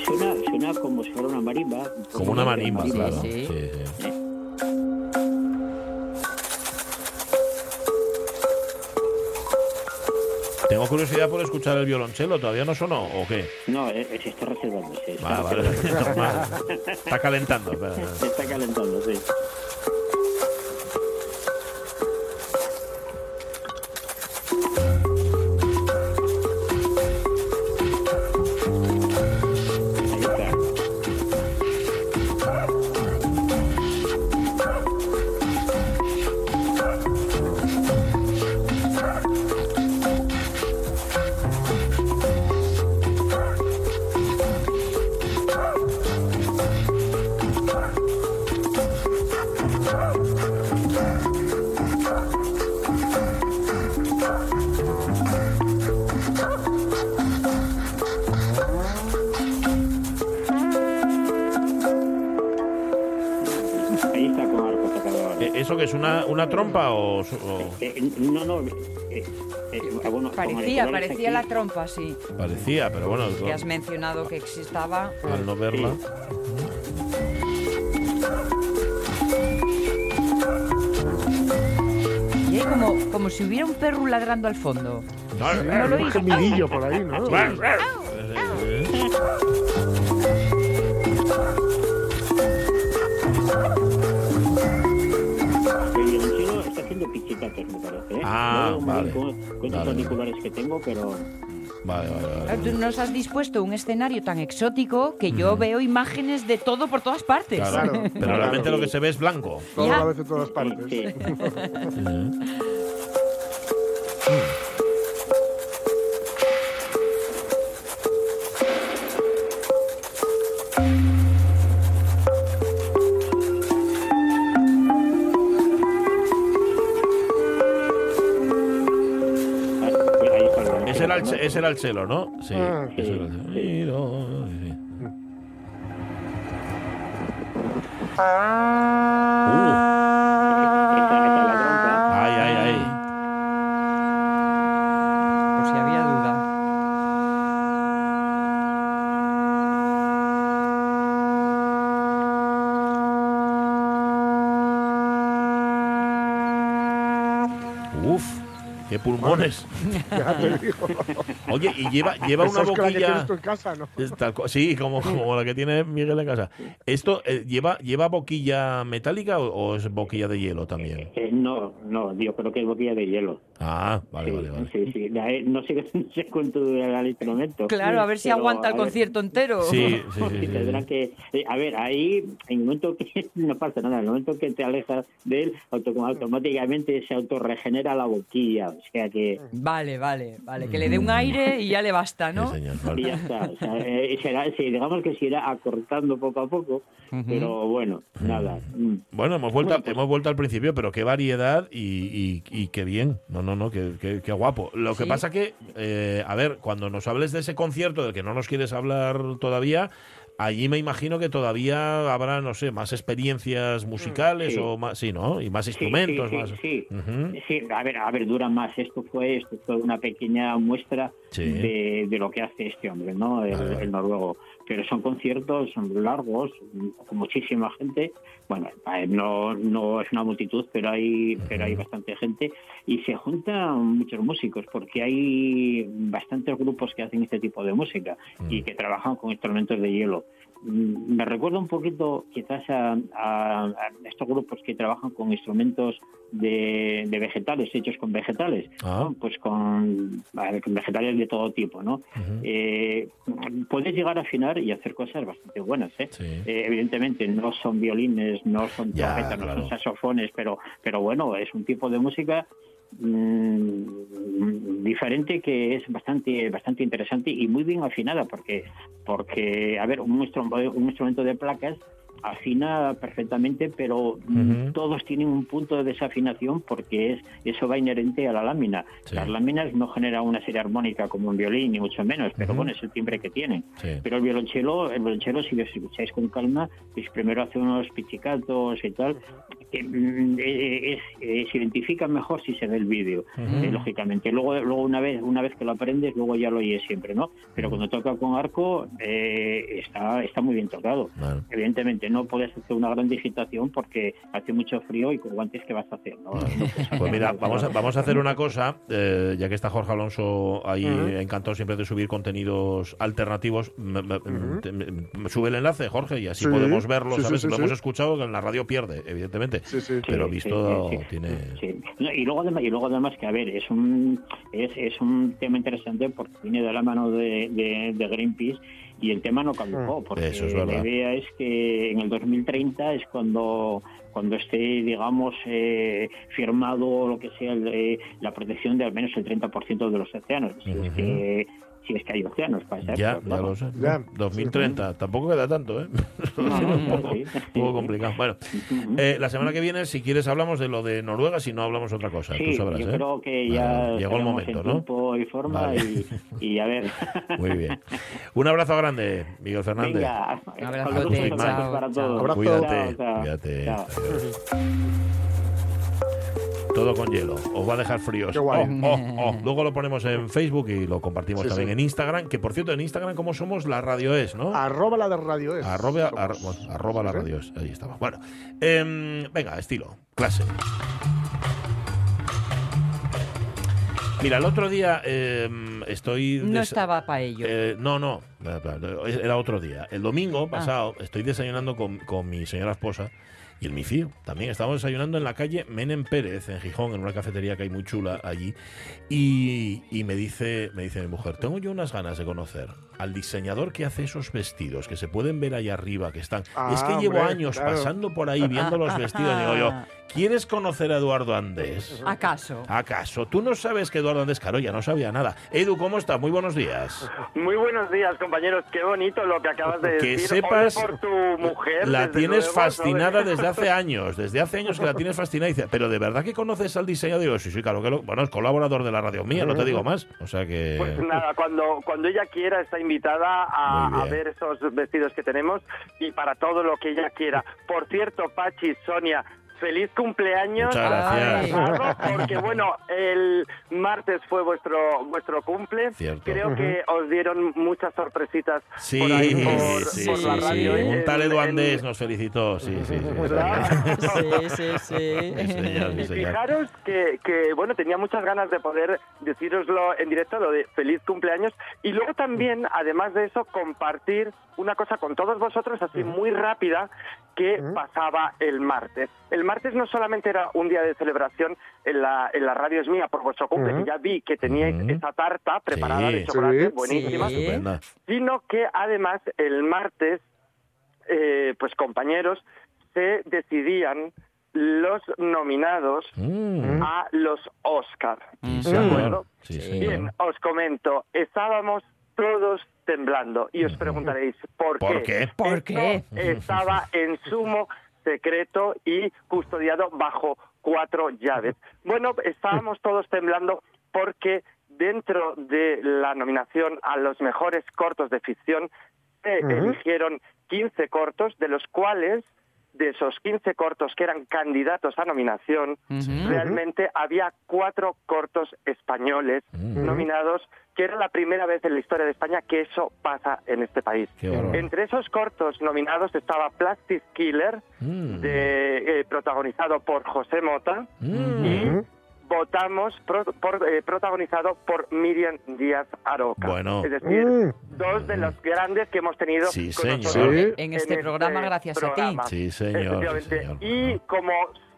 Speaker 7: Suena, suena como si fuera una marimba.
Speaker 1: Como una marimba, claro.
Speaker 2: sí.
Speaker 1: Sí, sí. Tengo curiosidad por escuchar el violonchelo, ¿todavía no sonó o qué?
Speaker 7: No, eh, eh, se está está
Speaker 1: Vale, vale,
Speaker 7: reservándose. <laughs>
Speaker 1: normal. <laughs> Está calentando. espera.
Speaker 7: Se está calentando, sí.
Speaker 1: Una, una trompa o...? o-
Speaker 7: Eh, no, no. eh, eh, ah, bueno,
Speaker 2: Parecía, parecía
Speaker 7: aquí.
Speaker 2: la trompa, sí.
Speaker 1: Parecía, pero bueno,
Speaker 2: Que has mencionado que existaba.
Speaker 1: al no verla...
Speaker 2: Y hay como, como si hubiera un perro ladrando al fondo.
Speaker 1: No,
Speaker 2: ¿No lo
Speaker 3: Un gemidillo por ahí, ¿no?
Speaker 7: ¿Eh?
Speaker 1: Ah,
Speaker 7: No
Speaker 1: vale.
Speaker 7: Con, con estos
Speaker 1: Vale.
Speaker 7: auriculares que tengo, pero
Speaker 1: Vale, vale,
Speaker 2: Tú nos has dispuesto un escenario tan exótico que yo veo imágenes de todo por todas partes.
Speaker 1: Claro,
Speaker 3: Claro,
Speaker 1: pero
Speaker 3: claro.
Speaker 1: realmente lo que se ve es blanco.
Speaker 3: Todo
Speaker 2: Ya.
Speaker 3: a la vez en todas partes.
Speaker 7: sí. <laughs>
Speaker 1: Ese era el,
Speaker 7: ¿no?
Speaker 1: che- ese era el chelo, ¿no? Sí.
Speaker 3: Ah,
Speaker 1: ese era el chelo. Y no, sí. Uh, ay, ay, ay.
Speaker 2: Por si había duda.
Speaker 1: Uf, qué pulmones. <laughs>
Speaker 3: Ya te digo.
Speaker 1: Oye, y lleva, <laughs> lleva una
Speaker 3: Esa es que la que
Speaker 1: boquilla.
Speaker 3: tú en casa, ¿no?
Speaker 1: Tal sí, como, como la que tiene Miguel en casa. ¿Esto eh, lleva, lleva boquilla metálica o, o es boquilla de hielo también?
Speaker 7: Eh, no, no, yo creo que es boquilla de hielo.
Speaker 1: Ah, vale,
Speaker 7: sí,
Speaker 1: vale, vale.
Speaker 7: sí, sí. La- eh, No sé, <laughs> no sé cuánto durará el instrumento.
Speaker 2: Claro, a ver si
Speaker 7: pero,
Speaker 2: aguanta el concierto entero.
Speaker 1: Sí, sí, <laughs> sí.
Speaker 7: Sí,
Speaker 1: sí,
Speaker 7: tendrán
Speaker 1: sí.
Speaker 7: que eh, a ver ahí en el momento que no pasa nada en el momento que te alejas de él auto- automáticamente se autorregenera la boquilla o sea que
Speaker 2: Vale, vale, vale. Que le dé un aire y ya le basta, ¿no?
Speaker 1: Sí, señor,
Speaker 7: y ya está o sea, eh, será, sí, digamos que se irá acortando poco a poco pero bueno nada mm.
Speaker 1: Bueno, hemos vuelto,
Speaker 7: Bueno, pues-
Speaker 1: hemos vuelto al principio, pero qué variedad y, y- y qué bien. No, no, no, qué, qué- qué guapo. Lo que pasa que, eh, a ver, cuando nos hables de ese concierto del que no nos quieres hablar todavía, allí me imagino que todavía habrá, no sé, más experiencias musicales
Speaker 7: sí.
Speaker 1: o más, sí, ¿no? Y más instrumentos,
Speaker 7: sí, sí,
Speaker 1: más.
Speaker 7: sí. A ver, a ver, dura más. Esto fue, esto fue una pequeña muestra de, de lo que hace este hombre, ¿no? El noruego. Pero son conciertos, largos, con muchísima gente. Bueno, no, no es una multitud, pero hay, pero hay bastante gente y se juntan muchos músicos porque hay bastantes grupos que hacen este tipo de música y que trabajan con instrumentos de hielo. Mm, me recuerda un poquito quizás a, a- a estos grupos que trabajan con instrumentos de, de vegetales, hechos con vegetales,
Speaker 1: Ah.
Speaker 7: ¿no? pues con, vegetales de todo tipo, ¿no? Eh, puedes llegar a afinar y hacer cosas bastante buenas, ¿eh? Eh, evidentemente no son violines, no son trompetas, no son saxofones, pero, pero bueno, es un tipo de música mm, diferente que es bastante bastante interesante y muy bien afinada porque porque a ver un, un instrumento de placas afina perfectamente pero todos tienen un punto de desafinación porque es eso va inherente a la lámina
Speaker 1: Sí.
Speaker 7: las láminas no generan una serie armónica como un violín ni mucho menos pero bueno es el timbre que tienen
Speaker 1: Sí.
Speaker 7: pero el violonchelo, el violonchelo si lo escucháis con calma, pues primero hace unos pichicatos y tal, que mm, eh, es- eh, se identifica mejor si se ve el vídeo, eh, lógicamente. Luego, luego una vez, una vez que lo aprendes, luego ya lo oyes siempre, ¿no? Pero cuando toca con arco, eh, está, está muy bien tocado. Evidentemente no puedes hacer una gran digitación porque hace mucho frío y con guantes que vas a hacer, ¿no? <laughs>
Speaker 1: Pues mira, vamos a, vamos a hacer una cosa, eh, ya que está Jorge Alonso ahí
Speaker 3: Ujú.
Speaker 1: encantado siempre de subir contenidos alternativos, te- me- me sube el enlace, Jorge, y así
Speaker 3: Sí,
Speaker 1: podemos verlo,
Speaker 3: sí,
Speaker 1: ¿sabes?
Speaker 3: sí,
Speaker 1: lo
Speaker 3: sí.
Speaker 1: hemos escuchado, que en la radio pierde, evidentemente,
Speaker 3: Sí, sí.
Speaker 1: pero
Speaker 7: Sí,
Speaker 1: visto
Speaker 7: sí, sí, sí.
Speaker 1: tiene...
Speaker 7: Sí. No, y luego además y luego además que a ver es un es, es un tema interesante porque viene de la mano de, de, de Greenpeace y el tema no caducó porque.
Speaker 1: Eso es
Speaker 7: la idea es que en el 2030 es cuando cuando esté digamos eh, firmado lo que sea el, eh, la protección de al menos el 30% de los océanos es
Speaker 1: Ujú.
Speaker 7: que, si es que hay océanos para esa
Speaker 1: Ya,
Speaker 7: época,
Speaker 1: ya
Speaker 7: claro.
Speaker 1: lo sé.
Speaker 3: Ya.
Speaker 1: 2030, tampoco queda tanto, ¿eh? un poco,
Speaker 7: sí. <laughs>
Speaker 1: un poco complicado. Bueno, eh, la semana que viene, si quieres, hablamos de lo de Noruega, si no hablamos otra cosa, tú
Speaker 7: Sí,
Speaker 1: sabrás,
Speaker 7: yo
Speaker 1: ¿eh?
Speaker 7: creo que ya
Speaker 1: Vale, llegó el momento,
Speaker 7: en
Speaker 1: ¿no?
Speaker 7: y forma
Speaker 1: Vale.
Speaker 7: y, y a ver. <laughs>
Speaker 1: Muy bien. Un abrazo grande, Miguel Fernández.
Speaker 7: Venga,
Speaker 1: chao,
Speaker 7: para
Speaker 2: chao.
Speaker 7: todos.
Speaker 3: Abrazo.
Speaker 1: Cuídate,
Speaker 7: Chao, chao.
Speaker 1: cuídate.
Speaker 7: Chao.
Speaker 1: Todo con hielo. Os va a dejar fríos.
Speaker 3: Qué guay.
Speaker 1: Oh, oh, oh. Luego lo ponemos en Facebook y lo compartimos
Speaker 3: Sí,
Speaker 1: también
Speaker 3: sí.
Speaker 1: en Instagram. Que por cierto, en Instagram, como somos, la radio es, ¿no?
Speaker 3: Arroba la de radio es.
Speaker 1: Arroba, la radio es. Ahí estamos. Bueno, em, venga, estilo, clase. Mira, el otro día em, estoy.
Speaker 2: No estaba para ello.
Speaker 1: Eh, no, no, era otro día. El
Speaker 2: Ah.
Speaker 1: domingo pasado estoy desayunando con, con mi señora esposa y el mifío. También estábamos desayunando en la calle Menem Pérez, en Gijón, en una cafetería que hay muy chula allí. Y, y me, dice, me dice mi mujer, tengo yo unas ganas de conocer al diseñador que hace esos vestidos, que se pueden ver ahí arriba, que están...
Speaker 3: Ah,
Speaker 1: es que llevo
Speaker 3: hombre,
Speaker 1: años
Speaker 3: claro.
Speaker 1: pasando por ahí viendo los vestidos. Digo yo, <laughs> ¿quieres conocer a Eduardo Andés?
Speaker 2: ¿Acaso?
Speaker 1: ¿Acaso? Tú no sabes que Eduardo Andés Caro ya no sabía nada. Edu, ¿cómo estás? Muy buenos días.
Speaker 8: Muy buenos días, compañeros. Qué bonito lo que acabas de
Speaker 1: Que
Speaker 8: decir.
Speaker 1: sepas,
Speaker 8: Ole por tu mujer.
Speaker 1: La tienes
Speaker 8: luego,
Speaker 1: fascinada
Speaker 8: ¿sabes? <laughs>
Speaker 1: desde hace años, desde hace años que la tienes fascinada. Y dice, pero de verdad que conoces al diseñador. Digo, sí, sí, claro que lo. Bueno, es colaborador de la radio mía, no te digo más. O sea que.
Speaker 8: Pues nada, cuando, cuando ella quiera está invitada a, a ver esos vestidos que tenemos y para todo lo que ella quiera. Por cierto, Pachi, Sonia, feliz cumpleaños.
Speaker 1: Muchas gracias.
Speaker 8: Porque bueno, el martes fue vuestro vuestro cumple.
Speaker 1: Cierto.
Speaker 8: Creo que os dieron muchas sorpresitas
Speaker 1: Sí,
Speaker 8: por ahí por,
Speaker 1: sí,
Speaker 8: por
Speaker 1: sí,
Speaker 8: la
Speaker 1: sí.
Speaker 8: radio. ¿eh?
Speaker 1: Un tal
Speaker 8: En-
Speaker 1: Edu
Speaker 8: en-
Speaker 1: Andés nos felicitó. Sí, sí, sí.
Speaker 2: Sí, sí, sí.
Speaker 1: Sí, sí,
Speaker 8: Y fijaros que, que, bueno, tenía muchas ganas de poder decíroslo en directo, lo de feliz cumpleaños, y luego también, además de eso, compartir una cosa con todos vosotros, así muy rápida, que pasaba el martes. El martes no solamente era un día de celebración en la, en la radio es mía por vuestro cumple, que ya vi que teníais
Speaker 1: Ujú.
Speaker 8: esa tarta preparada
Speaker 1: Sí.
Speaker 8: de chocolate,
Speaker 3: Sí.
Speaker 8: buenísima,
Speaker 2: Sí.
Speaker 8: Sino que además el martes, eh, pues compañeros, se decidían los nominados
Speaker 1: Mm.
Speaker 8: a los Oscar.
Speaker 1: Sí,
Speaker 8: ¿De acuerdo?
Speaker 1: Sí,
Speaker 2: Sí.
Speaker 1: señor.
Speaker 8: Bien, os comento, estábamos todos temblando y os preguntaréis por qué.
Speaker 1: ¿Por qué?
Speaker 2: ¿Por
Speaker 8: Esto
Speaker 2: qué?
Speaker 8: Estaba en sumo secreto y custodiado bajo cuatro llaves. Bueno, estábamos todos temblando porque dentro de la nominación a los mejores cortos de ficción se eligieron 15 cortos, de los cuales, de esos 15 cortos que eran candidatos a nominación, realmente había cuatro cortos españoles nominados, que era la primera vez en la historia de España que eso pasa en este país. Entre esos cortos nominados estaba Plastic Killer,
Speaker 1: Mm.
Speaker 8: de, eh, protagonizado por José Mota,
Speaker 1: Mm.
Speaker 8: y. votamos pro- por, eh, protagonizado por Miriam Díaz Aroca.
Speaker 1: Bueno.
Speaker 8: Es decir,
Speaker 3: Mm.
Speaker 8: dos de los grandes que hemos tenido
Speaker 1: Sí,
Speaker 8: con
Speaker 1: señor.
Speaker 8: nosotros
Speaker 3: Sí.
Speaker 2: En este programa, gracias a ti.
Speaker 1: Sí, señor, sí,
Speaker 8: Efectivamente.
Speaker 1: señor.
Speaker 8: Y como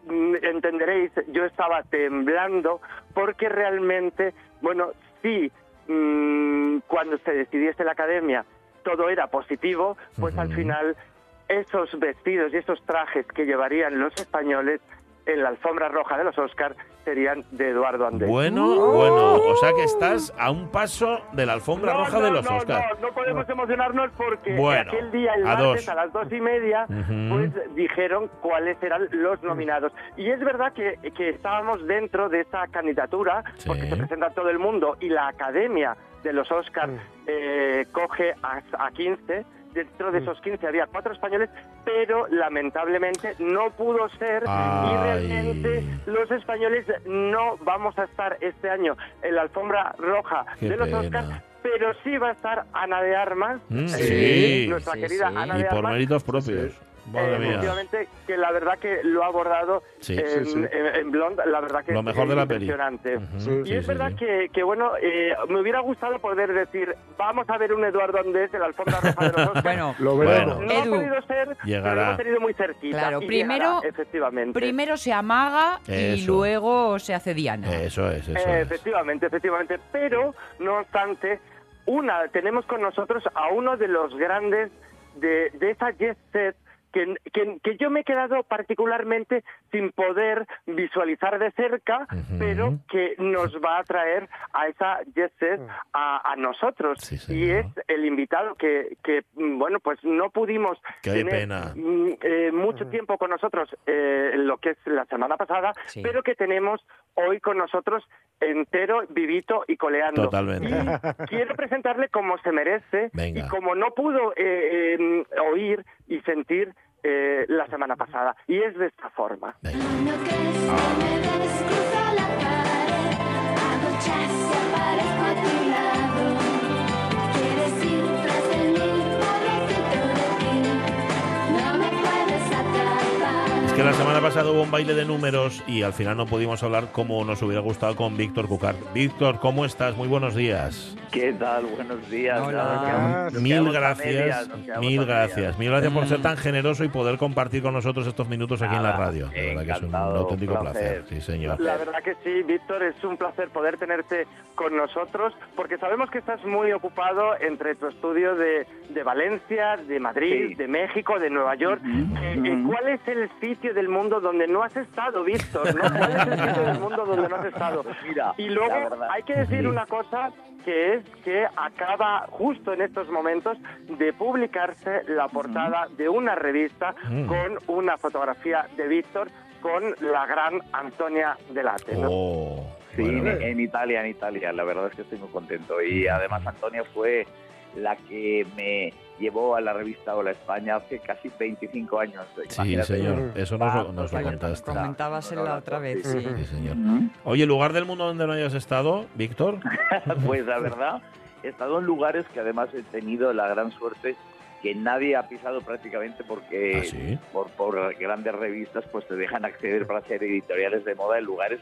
Speaker 8: mm, entenderéis, yo estaba temblando porque realmente, bueno, sí, mm, cuando se decidiese la academia todo era positivo, pues al final esos vestidos y esos trajes que llevarían los españoles en la alfombra roja de los Oscars serían de Eduardo Andrés.
Speaker 1: Bueno, bueno, o sea que estás a un paso de la alfombra
Speaker 8: No,
Speaker 1: roja
Speaker 8: no,
Speaker 1: de los
Speaker 8: no,
Speaker 1: Oscars.
Speaker 8: No, no podemos emocionarnos porque
Speaker 1: Bueno,
Speaker 8: aquel día, el
Speaker 1: a
Speaker 8: martes,
Speaker 1: dos.
Speaker 8: a las dos y media, pues dijeron cuáles eran los nominados. Y es verdad que, que estábamos dentro de esa candidatura,
Speaker 1: Sí.
Speaker 8: porque se presenta todo el mundo y la Academia de los Oscars eh, coge a, a 15. Dentro de esos 15 había cuatro españoles, pero lamentablemente no pudo ser y
Speaker 1: Ay.
Speaker 8: realmente los españoles no vamos a estar este año en la alfombra roja
Speaker 1: Qué
Speaker 8: de los
Speaker 1: pena.
Speaker 8: Oscars, pero sí va a estar Ana de Armas,
Speaker 1: Mm,
Speaker 8: eh, nuestra
Speaker 2: Sí,
Speaker 8: querida
Speaker 2: sí.
Speaker 8: Ana
Speaker 1: Y
Speaker 8: de
Speaker 1: por
Speaker 8: Armas.
Speaker 1: méritos propios. Madre
Speaker 8: eh,
Speaker 1: mía.
Speaker 8: efectivamente, que la verdad que lo ha abordado
Speaker 1: Sí.
Speaker 8: en,
Speaker 3: Sí, sí.
Speaker 8: en- en Blonde, la verdad que
Speaker 1: Lo mejor
Speaker 8: es
Speaker 1: de la peli.
Speaker 8: impresionante.
Speaker 1: Ujú,
Speaker 3: Sí.
Speaker 8: Y
Speaker 1: sí,
Speaker 8: es
Speaker 1: sí,
Speaker 8: verdad
Speaker 1: sí.
Speaker 8: Que, que, bueno, eh, me hubiera gustado poder decir, vamos a ver un Eduardo Andrés en la alfombra roja de los. <laughs>
Speaker 2: Bueno,
Speaker 3: Lo
Speaker 1: Bueno.
Speaker 8: no
Speaker 2: Edu.
Speaker 8: ha podido ser, pero
Speaker 1: Llegará.
Speaker 8: lo hemos tenido muy cerquita.
Speaker 2: Claro,
Speaker 8: y
Speaker 2: primero-
Speaker 8: llegará, efectivamente.
Speaker 2: primero se amaga y
Speaker 1: Eso.
Speaker 2: luego se hace Diana.
Speaker 1: Eso es, eso
Speaker 8: Eh,
Speaker 1: es.
Speaker 8: efectivamente, efectivamente. Pero, no obstante, una tenemos con nosotros a uno de los grandes de, de esa jet set que, que, que yo me he quedado particularmente sin poder visualizar de cerca, pero que nos va a traer a esa jet set a, a nosotros.
Speaker 1: Sí,
Speaker 8: y es el invitado que, que, mm, bueno, pues no pudimos
Speaker 1: Qué
Speaker 8: tener
Speaker 1: pena.
Speaker 8: mm, eh, mucho tiempo con nosotros eh, lo que es la semana pasada,
Speaker 2: Sí.
Speaker 8: pero que tenemos hoy con nosotros entero, vivito y coleando.
Speaker 1: Totalmente.
Speaker 8: Y quiero presentarle como se merece
Speaker 1: Venga.
Speaker 8: y como no pudo eh, eh, oír y sentir eh, la semana pasada. Y es de esta forma.
Speaker 9: Que la
Speaker 1: semana pasada hubo un baile de números y al final no pudimos hablar como nos hubiera gustado con Víctor Cucar. Víctor, ¿cómo estás? Muy buenos días.
Speaker 10: ¿Qué tal? Buenos días.
Speaker 2: Hola.
Speaker 1: Mil
Speaker 10: quedamos a
Speaker 1: gracias,
Speaker 10: medias,
Speaker 1: mil gracias, mil gracias por ser
Speaker 2: Mm.
Speaker 1: tan generoso y poder compartir con nosotros estos minutos aquí en la radio. De verdad que es un auténtico placer.
Speaker 10: placer.
Speaker 1: Sí, señor.
Speaker 8: La verdad que sí, Víctor, es un placer poder tenerte con nosotros, porque sabemos que estás muy ocupado entre tu estudio de, de Valencia, de Madrid,
Speaker 10: Sí.
Speaker 8: de México, de Nueva York. Eh, eh, ¿Cuál es el sitio del mundo donde no has estado, Víctor? ¿no? ¿Cuál es el sitio del mundo donde no has estado?
Speaker 10: Mira,
Speaker 8: Y
Speaker 10: la
Speaker 8: luego hay que decir
Speaker 1: Sí.
Speaker 8: una cosa que es que acaba justo en estos momentos de publicarse la portada de una revista
Speaker 1: Mm.
Speaker 8: con una fotografía de Víctor con la gran Antonia Delate. ¿no?
Speaker 1: Oh,
Speaker 10: Sí,
Speaker 1: bueno,
Speaker 10: en, en Italia, en Italia. La verdad es que estoy muy contento. Y además Antonia fue la que me llevó a la revista Hola España hace casi 25 años.
Speaker 1: sí,
Speaker 10: Imagínate.
Speaker 1: señor. Eso nos, lo-
Speaker 10: Tantos
Speaker 1: nos lo contaste.
Speaker 2: Comentabas en la otra vez, sí.
Speaker 1: Sí, señor. Oye, lugar del mundo donde no hayas estado, Víctor. <laughs>
Speaker 10: Pues la verdad, he estado en lugares que además he tenido la gran suerte que nadie ha pisado prácticamente porque
Speaker 1: ¿Ah, sí?
Speaker 10: por, por grandes revistas pues te dejan acceder para hacer editoriales de moda en lugares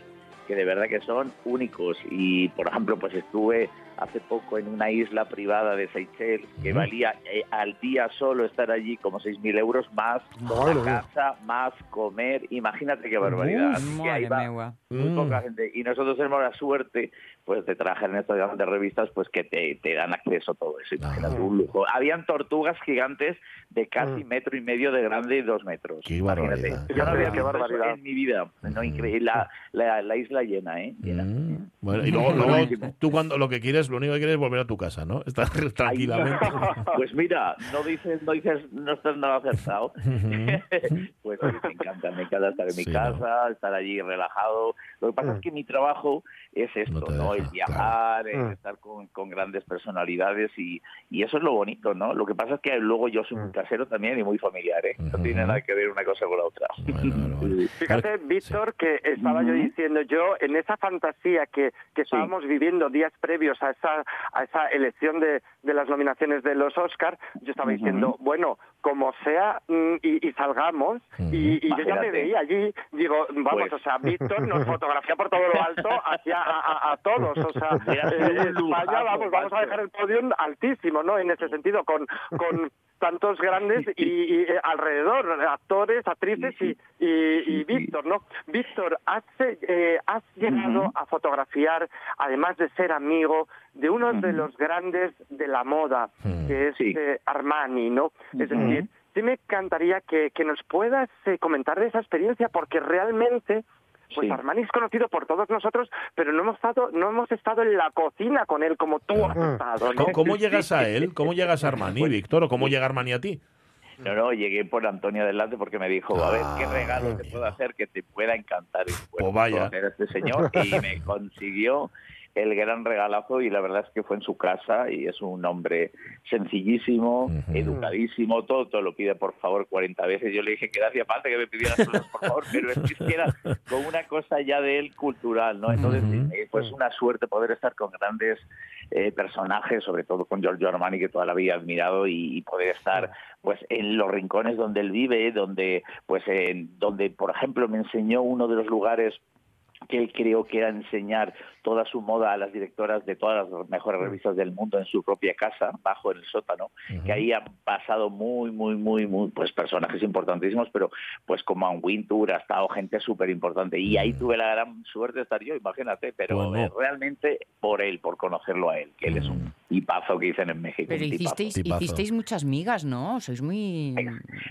Speaker 10: que de verdad que son únicos y por ejemplo pues estuve hace poco en una isla privada de Seychelles que valía eh, al día solo estar allí como 6.000 euros más la casa, más comer, imagínate qué barbaridad. Que ahí va muy
Speaker 1: Mm.
Speaker 10: poca gente. Y nosotros tenemos la suerte pues de trabajar en estas grandes revistas pues que te, te dan acceso a todo eso. Imagínate un lujo. Habían tortugas gigantes de casi
Speaker 3: Mm.
Speaker 10: metro y medio de grande y dos metros.
Speaker 1: Qué
Speaker 10: Imagínate.
Speaker 1: barbaridad.
Speaker 10: Yo no había
Speaker 8: Qué barbaridad.
Speaker 10: en mi vida. No,
Speaker 1: Mm.
Speaker 10: increíble. La, la, la isla llena, ¿eh? Llena.
Speaker 1: Mm. Bueno, y <laughs> luego, tú cuando lo que quieres, lo único que quieres es volver a tu casa, ¿no? Estar tranquilamente. <laughs>
Speaker 10: Pues mira, no dices, no dices, no estás nada acertado. <laughs> pues me encanta, me encanta estar en mi
Speaker 1: Sí,
Speaker 10: casa, estar allí relajado. Lo que pasa es que mi trabajo es esto,
Speaker 1: No
Speaker 10: ¿no?
Speaker 1: deja,
Speaker 10: El viajar, el
Speaker 3: Mm.
Speaker 10: estar con, con grandes personalidades y, y eso es lo bonito, ¿no? Lo que pasa es que luego yo soy muy casero también y muy familiar, ¿eh? No tiene nada que ver una cosa con la otra.
Speaker 1: Bueno, bueno, bueno. <laughs>
Speaker 8: Fíjate, Víctor, que estaba yo diciendo yo, en esa fantasía que, que estábamos viviendo días previos a esa, a esa elección de, de las nominaciones de los Oscars, yo estaba diciendo, bueno, como sea mm, y, y salgamos. Y, y yo ya me veía allí, digo, vamos,
Speaker 10: Pues-
Speaker 8: o sea, Víctor nos fotografía por todo lo alto hacia a, a- a todos, o sea, eh, España, vamos, vamos a dejar el podium altísimo, ¿no? En ese sentido, con, con tantos grandes y, y, eh, alrededor, actores, actrices y, y, Víctor, ¿no? Víctor, has, eh, has llegado a fotografiar, además de ser amigo, de uno de los grandes de la moda, que es eh, Armani, ¿no? Es decir, sí me encantaría que, que nos puedas eh, comentar de esa experiencia, porque realmente... Pues
Speaker 10: Sí.
Speaker 8: Armani es conocido por todos nosotros, pero no hemos estado, no hemos estado en la cocina con él como tú has estado. ¿no?
Speaker 1: ¿Cómo, cómo llegas a él? ¿Cómo llegas a Armani, Víctor? ¿O cómo llega Armani a ti?
Speaker 10: No, no, llegué por Antonio Adelante porque me dijo, a ver, ¿qué regalo te puedo hacer que te pueda encantar? Y, bueno,
Speaker 1: Pues vaya.
Speaker 10: a este señor y me consiguió el gran regalazo y la verdad es que fue en su casa y es un hombre sencillísimo, educadísimo, todo, todo lo pide por favor 40 veces. Yo le dije que hacía falta que me pidieras cosas por favor, pero es que era con una cosa ya de él cultural, ¿no? Entonces, eh, pues una suerte poder estar con grandes eh, personajes, sobre todo con Giorgio Armani, que toda la vida he admirado, y, y poder estar pues en los rincones donde él vive, donde, pues, en, donde, por ejemplo, me enseñó uno de los lugares que él creo que era enseñar toda su moda a las directoras de todas las mejores revistas del mundo en su propia casa, bajo en el sótano, que ahí han pasado muy, muy, muy, muy, pues personajes importantísimos, pero pues como a Wintour ha estado gente súper importante y ahí tuve la gran suerte de estar yo, imagínate, pero
Speaker 1: Bueno.
Speaker 10: eh, realmente por él, por conocerlo a él, que él es un tipazo que dicen en México.
Speaker 2: Pero
Speaker 10: un tipazo.
Speaker 2: hicisteis, hicisteis muchas migas, ¿no? Sois muy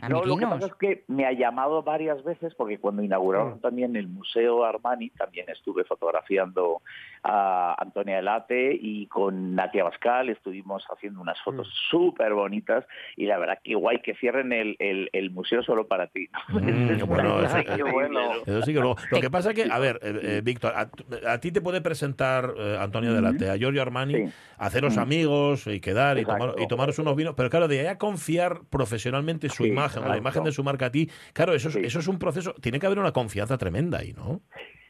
Speaker 10: No, lo que pasa es que me ha llamado varias veces porque cuando inauguraron también el Museo Armani, también estuve fotografiando a Antonia Elate y con Natia Bascal estuvimos haciendo unas fotos súper bonitas y la verdad que guay que cierren el, el, el museo solo para ti.
Speaker 1: Mm, <laughs> bueno, eso, <laughs>
Speaker 10: Qué bueno.
Speaker 1: eso sí que luego. Lo que pasa es que, a ver, eh, eh, Víctor, a, a ti te puede presentar eh, Antonio Delate, a Giorgio Armani, haceros
Speaker 10: Mm.
Speaker 1: amigos y quedar y, tomar, y tomaros unos vinos, pero claro, de ahí a confiar profesionalmente su
Speaker 10: Sí,
Speaker 1: imagen, o la imagen de su marca a ti, claro, eso es, eso es un proceso, tiene que haber una confianza tremenda ahí, ¿no?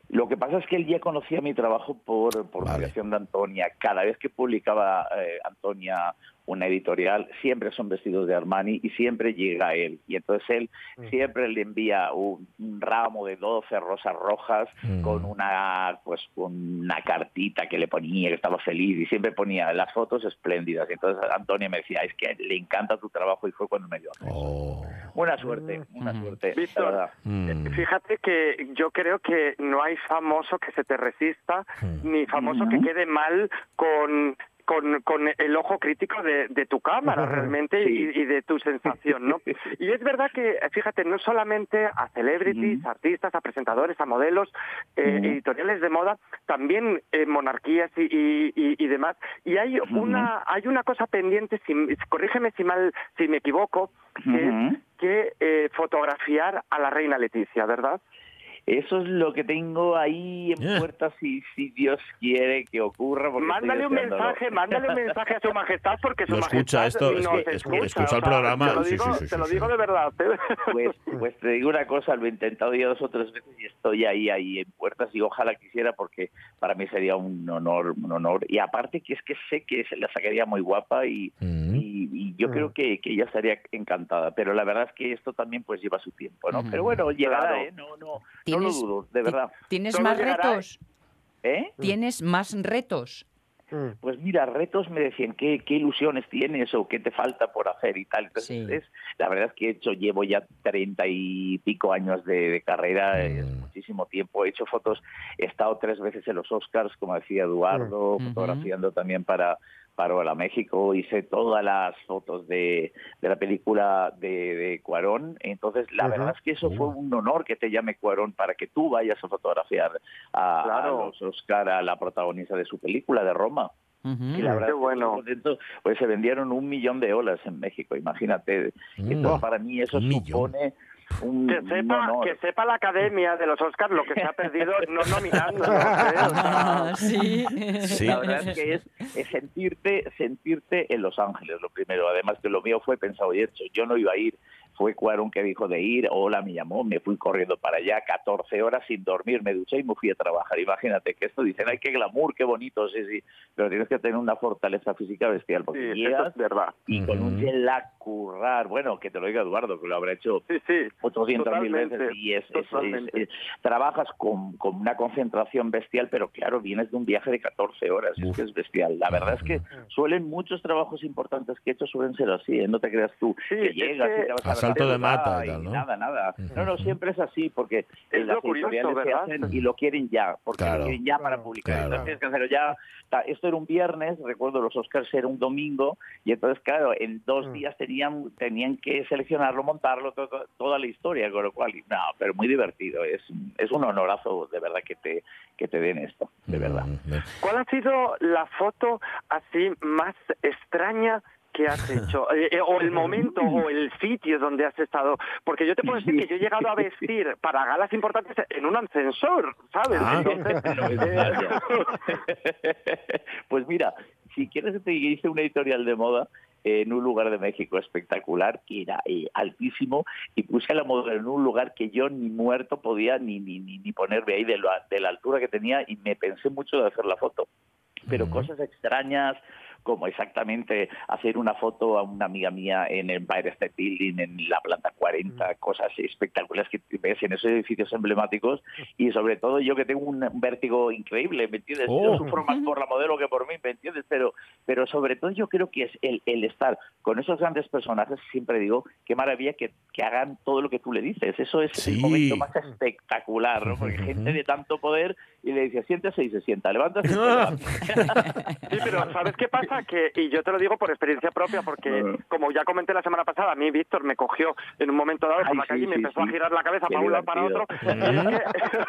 Speaker 10: Lo que pasa es que él ya conocía mi trabajo por, por mediación de Antonia. Cada vez que publicaba eh, Antonia una editorial, siempre son vestidos de Armani y siempre llega él. Y entonces él siempre le envía un, un ramo de 12 rosas rojas con una pues con una cartita que le ponía que estaba feliz y siempre ponía las fotos espléndidas. Y entonces Antonia me decía, es que le encanta tu trabajo y fue cuando me dio. Buena suerte, una suerte. la
Speaker 8: Víctor.
Speaker 1: Mm.
Speaker 8: Fíjate que yo creo que no hay famoso que se te resista, ni famoso que quede mal con con, con el ojo crítico de, de tu cámara realmente y, y de tu sensación, ¿no? <laughs> Y es verdad que, fíjate, no solamente a celebrities, artistas, a presentadores, a modelos, eh, editoriales de moda, también eh, monarquías y, y- y- y demás. Y hay una hay una cosa pendiente, si, corrígeme si mal si me equivoco, que es que eh, fotografiar a la reina Leticia, ¿verdad?
Speaker 10: Eso es lo que tengo ahí en puerta si, si Dios quiere que ocurra.
Speaker 8: Mándale un mensaje, mándale un mensaje a su majestad porque su
Speaker 1: Lo escucha,
Speaker 8: majestad
Speaker 1: esto,
Speaker 8: nos
Speaker 1: escu-
Speaker 8: escucha.
Speaker 1: escucha el programa.
Speaker 8: Te lo
Speaker 1: Sí,
Speaker 8: digo,
Speaker 1: sí, sí,
Speaker 8: te lo
Speaker 1: sí,
Speaker 8: digo de verdad. ¿eh?
Speaker 10: Pues, <laughs> pues te digo una cosa, lo he intentado ya dos o tres veces y estoy ahí, ahí en puertas y ojalá quisiera porque para mí sería un honor, un honor. Y aparte que es que sé que se la sacaría muy guapa y, y, y yo creo que, que ella estaría encantada. Pero la verdad es que esto también pues lleva su tiempo, ¿no? Pero bueno, llegará,
Speaker 8: Claro.
Speaker 10: ¿eh? No, no, no lo
Speaker 2: ¿Tienes-
Speaker 10: dudo, de verdad.
Speaker 2: ¿Tienes
Speaker 10: Todo
Speaker 2: más
Speaker 10: llegará,
Speaker 2: retos?
Speaker 10: ¿Eh?
Speaker 2: ¿Tienes más retos?
Speaker 10: Pues mira, retos me decían qué, qué ilusiones tienes o qué te falta por hacer y tal. Entonces, es- la verdad es que he hecho, llevo ya treinta y pico años de, de carrera, es muchísimo tiempo. He hecho fotos, he estado tres veces en los Oscars, como decía Eduardo, fotografiando también para para Hola México, hice todas las fotos de, de la película de, de Cuarón, entonces la verdad es que eso fue un honor que te llame Cuarón para que tú vayas a fotografiar a, a los Oscar a la protagonista de su película de Roma. Y la verdad,
Speaker 8: Qué bueno.
Speaker 10: pues se vendieron un millón de olas en México, imagínate. Entonces, para mí eso supone un,
Speaker 8: Que
Speaker 10: un
Speaker 8: sepa,
Speaker 10: honor.
Speaker 8: que sepa la academia de los Oscars lo que se ha perdido <laughs> no nominando. ¿no?
Speaker 2: sí.
Speaker 10: La verdad es que es, es sentirte, sentirte en Los Ángeles, lo primero. Además que lo mío fue pensado y hecho. Yo no iba a ir fue Cuarón que dijo de ir, hola, me llamó, me fui corriendo para allá, 14 horas sin dormir, me duché y me fui a trabajar. Imagínate que esto dicen, ay, qué glamour, qué bonito, sí, sí, pero tienes que tener una fortaleza física bestial, porque
Speaker 8: Sí, eso es verdad.
Speaker 10: y con un jet lag currar, bueno, que te lo diga Eduardo, que lo habrá hecho
Speaker 8: Sí, sí.
Speaker 10: 800 mil veces y es, es- es-
Speaker 8: totalmente.
Speaker 10: es- trabajas con, con una concentración bestial, pero claro, vienes de un viaje de 14 horas, es que es bestial. La verdad es que suelen muchos trabajos importantes que he hecho suelen ser así, ¿eh? no te creas tú que llegas
Speaker 8: que-
Speaker 10: y te vas a la
Speaker 1: de mata y tal, ¿no?
Speaker 10: Nada, nada. No, no, siempre es así, porque
Speaker 8: Es
Speaker 10: las
Speaker 8: lo curioso,
Speaker 10: editoriales se
Speaker 8: ¿verdad?
Speaker 10: hacen y lo quieren ya, porque
Speaker 1: Claro.
Speaker 10: lo quieren ya para publicar.
Speaker 1: Claro.
Speaker 10: Entonces tienes que hacerlo ya. Esto era un viernes, recuerdo los Oscars era un domingo, y entonces, claro, en dos días tenían tenían que seleccionarlo, montarlo, to- to- toda la historia, con lo cual, no, pero muy divertido. Es, es un honorazo, de verdad, que te, que te den esto, de verdad.
Speaker 8: ¿Cuál ha sido la foto así más extraña que has hecho? Eh, eh, o el momento o el sitio donde has estado. Porque yo te puedo decir que yo he llegado a vestir para galas importantes en un ascensor, ¿sabes?
Speaker 10: Ah.
Speaker 8: Entonces, <laughs> <laughs>
Speaker 10: pues mira, si quieres te hice una editorial de moda en un lugar de México espectacular que era eh, altísimo y puse a la moda en un lugar que yo ni muerto podía ni ni, ni, ni ponerme ahí de, la- de la altura que tenía y me pensé mucho de hacer la foto pero cosas extrañas como exactamente hacer una foto a una amiga mía en el Empire State Building, en la planta 40, cosas espectaculares que ves en esos edificios emblemáticos y sobre todo yo que tengo un vértigo increíble, ¿me entiendes? Yo
Speaker 1: Oh.
Speaker 10: sufro más por la modelo que por mí, ¿me entiendes? Pero, pero sobre todo yo creo que es el, el estar con esos grandes personajes, siempre digo, qué maravilla que, que hagan todo lo que tú le dices, eso es
Speaker 1: Sí.
Speaker 10: el momento más espectacular, ¿no? Porque <laughs> gente de tanto poder y le dice, siéntese y se sienta, levántase y se <laughs> levanta. <laughs>
Speaker 8: Sí, pero ¿sabes qué pasa? Que, y yo te lo digo por experiencia propia, porque como ya comenté la semana pasada, a mí Víctor me cogió en un momento dado por
Speaker 10: Ay,
Speaker 8: la
Speaker 10: sí,
Speaker 8: calle y me
Speaker 10: sí,
Speaker 8: empezó
Speaker 10: sí.
Speaker 8: a girar la cabeza
Speaker 10: Qué
Speaker 8: para un lado para otro. Y es que,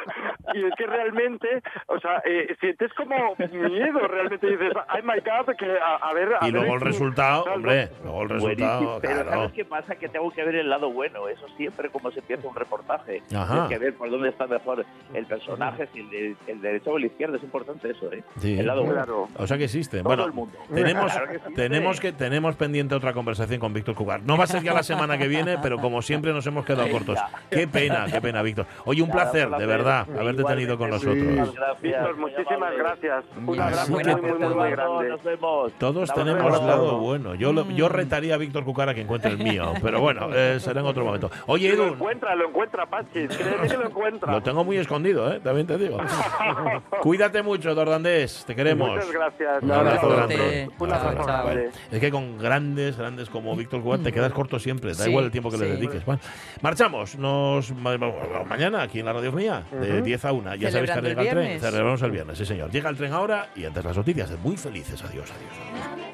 Speaker 8: <laughs> y es que realmente, o sea, eh, sientes como miedo realmente. Y dices, ay my God, que a, a ver. A
Speaker 1: Y
Speaker 8: ver
Speaker 1: luego el
Speaker 8: si-
Speaker 1: resultado, hombre, luego el
Speaker 10: Buenísimo.
Speaker 1: resultado,
Speaker 10: Pero
Speaker 1: claro.
Speaker 10: ¿sabes qué pasa? Que tengo que ver el lado bueno. Eso siempre como se empieza un reportaje.
Speaker 1: Ajá.
Speaker 10: Tienes que ver por dónde está mejor el personaje, si el, el derecho o el izquierdo. Es importante eso, ¿eh?
Speaker 1: Sí.
Speaker 10: El lado bueno.
Speaker 8: Claro.
Speaker 1: O sea que existe.
Speaker 10: Todo
Speaker 1: bueno,
Speaker 10: el mundo.
Speaker 1: Tenemos,
Speaker 10: Claro que existe.
Speaker 1: tenemos que tenemos pendiente otra conversación con Víctor Cubar. No va a ser ya la semana que viene, pero como siempre nos hemos quedado cortos. Qué pena, qué pena, Víctor. Oye, un placer,
Speaker 10: un
Speaker 1: de verdad, haberte tenido con nosotros.
Speaker 10: gracias.
Speaker 8: Víctor, muchísimas gracias. Un abrazo muy, muy, muy, muy grande.
Speaker 10: Nos vemos.
Speaker 1: Todos tenemos lado bueno. Yo, lo- yo retaría a Víctor Cucara que encuentre el mío, <laughs> pero bueno, eh, será en otro momento. Oye,
Speaker 8: Lo
Speaker 1: Edu,
Speaker 8: encuentra, lo encuentra, Pachi. Créeme que lo encuentra.
Speaker 1: lo tengo muy escondido, ¿eh? También te digo. <laughs> Cuídate mucho, Dordandés, te queremos.
Speaker 8: Muchas gracias.
Speaker 1: Un abrazo grande.
Speaker 2: Chao, chao.
Speaker 1: Es que con grandes, grandes como Víctor Cubar te quedas corto siempre, da
Speaker 2: Sí,
Speaker 1: igual el tiempo que le
Speaker 2: sí.
Speaker 1: dediques. Bueno, marchamos, nos ma- ma- mañana aquí en la radio mía, de 10 a 1. Ya sabéis que
Speaker 2: el
Speaker 1: llega el tren, celebramos el viernes, sí señor. Llega el tren ahora y antes las noticias. Muy felices, adiós, adiós.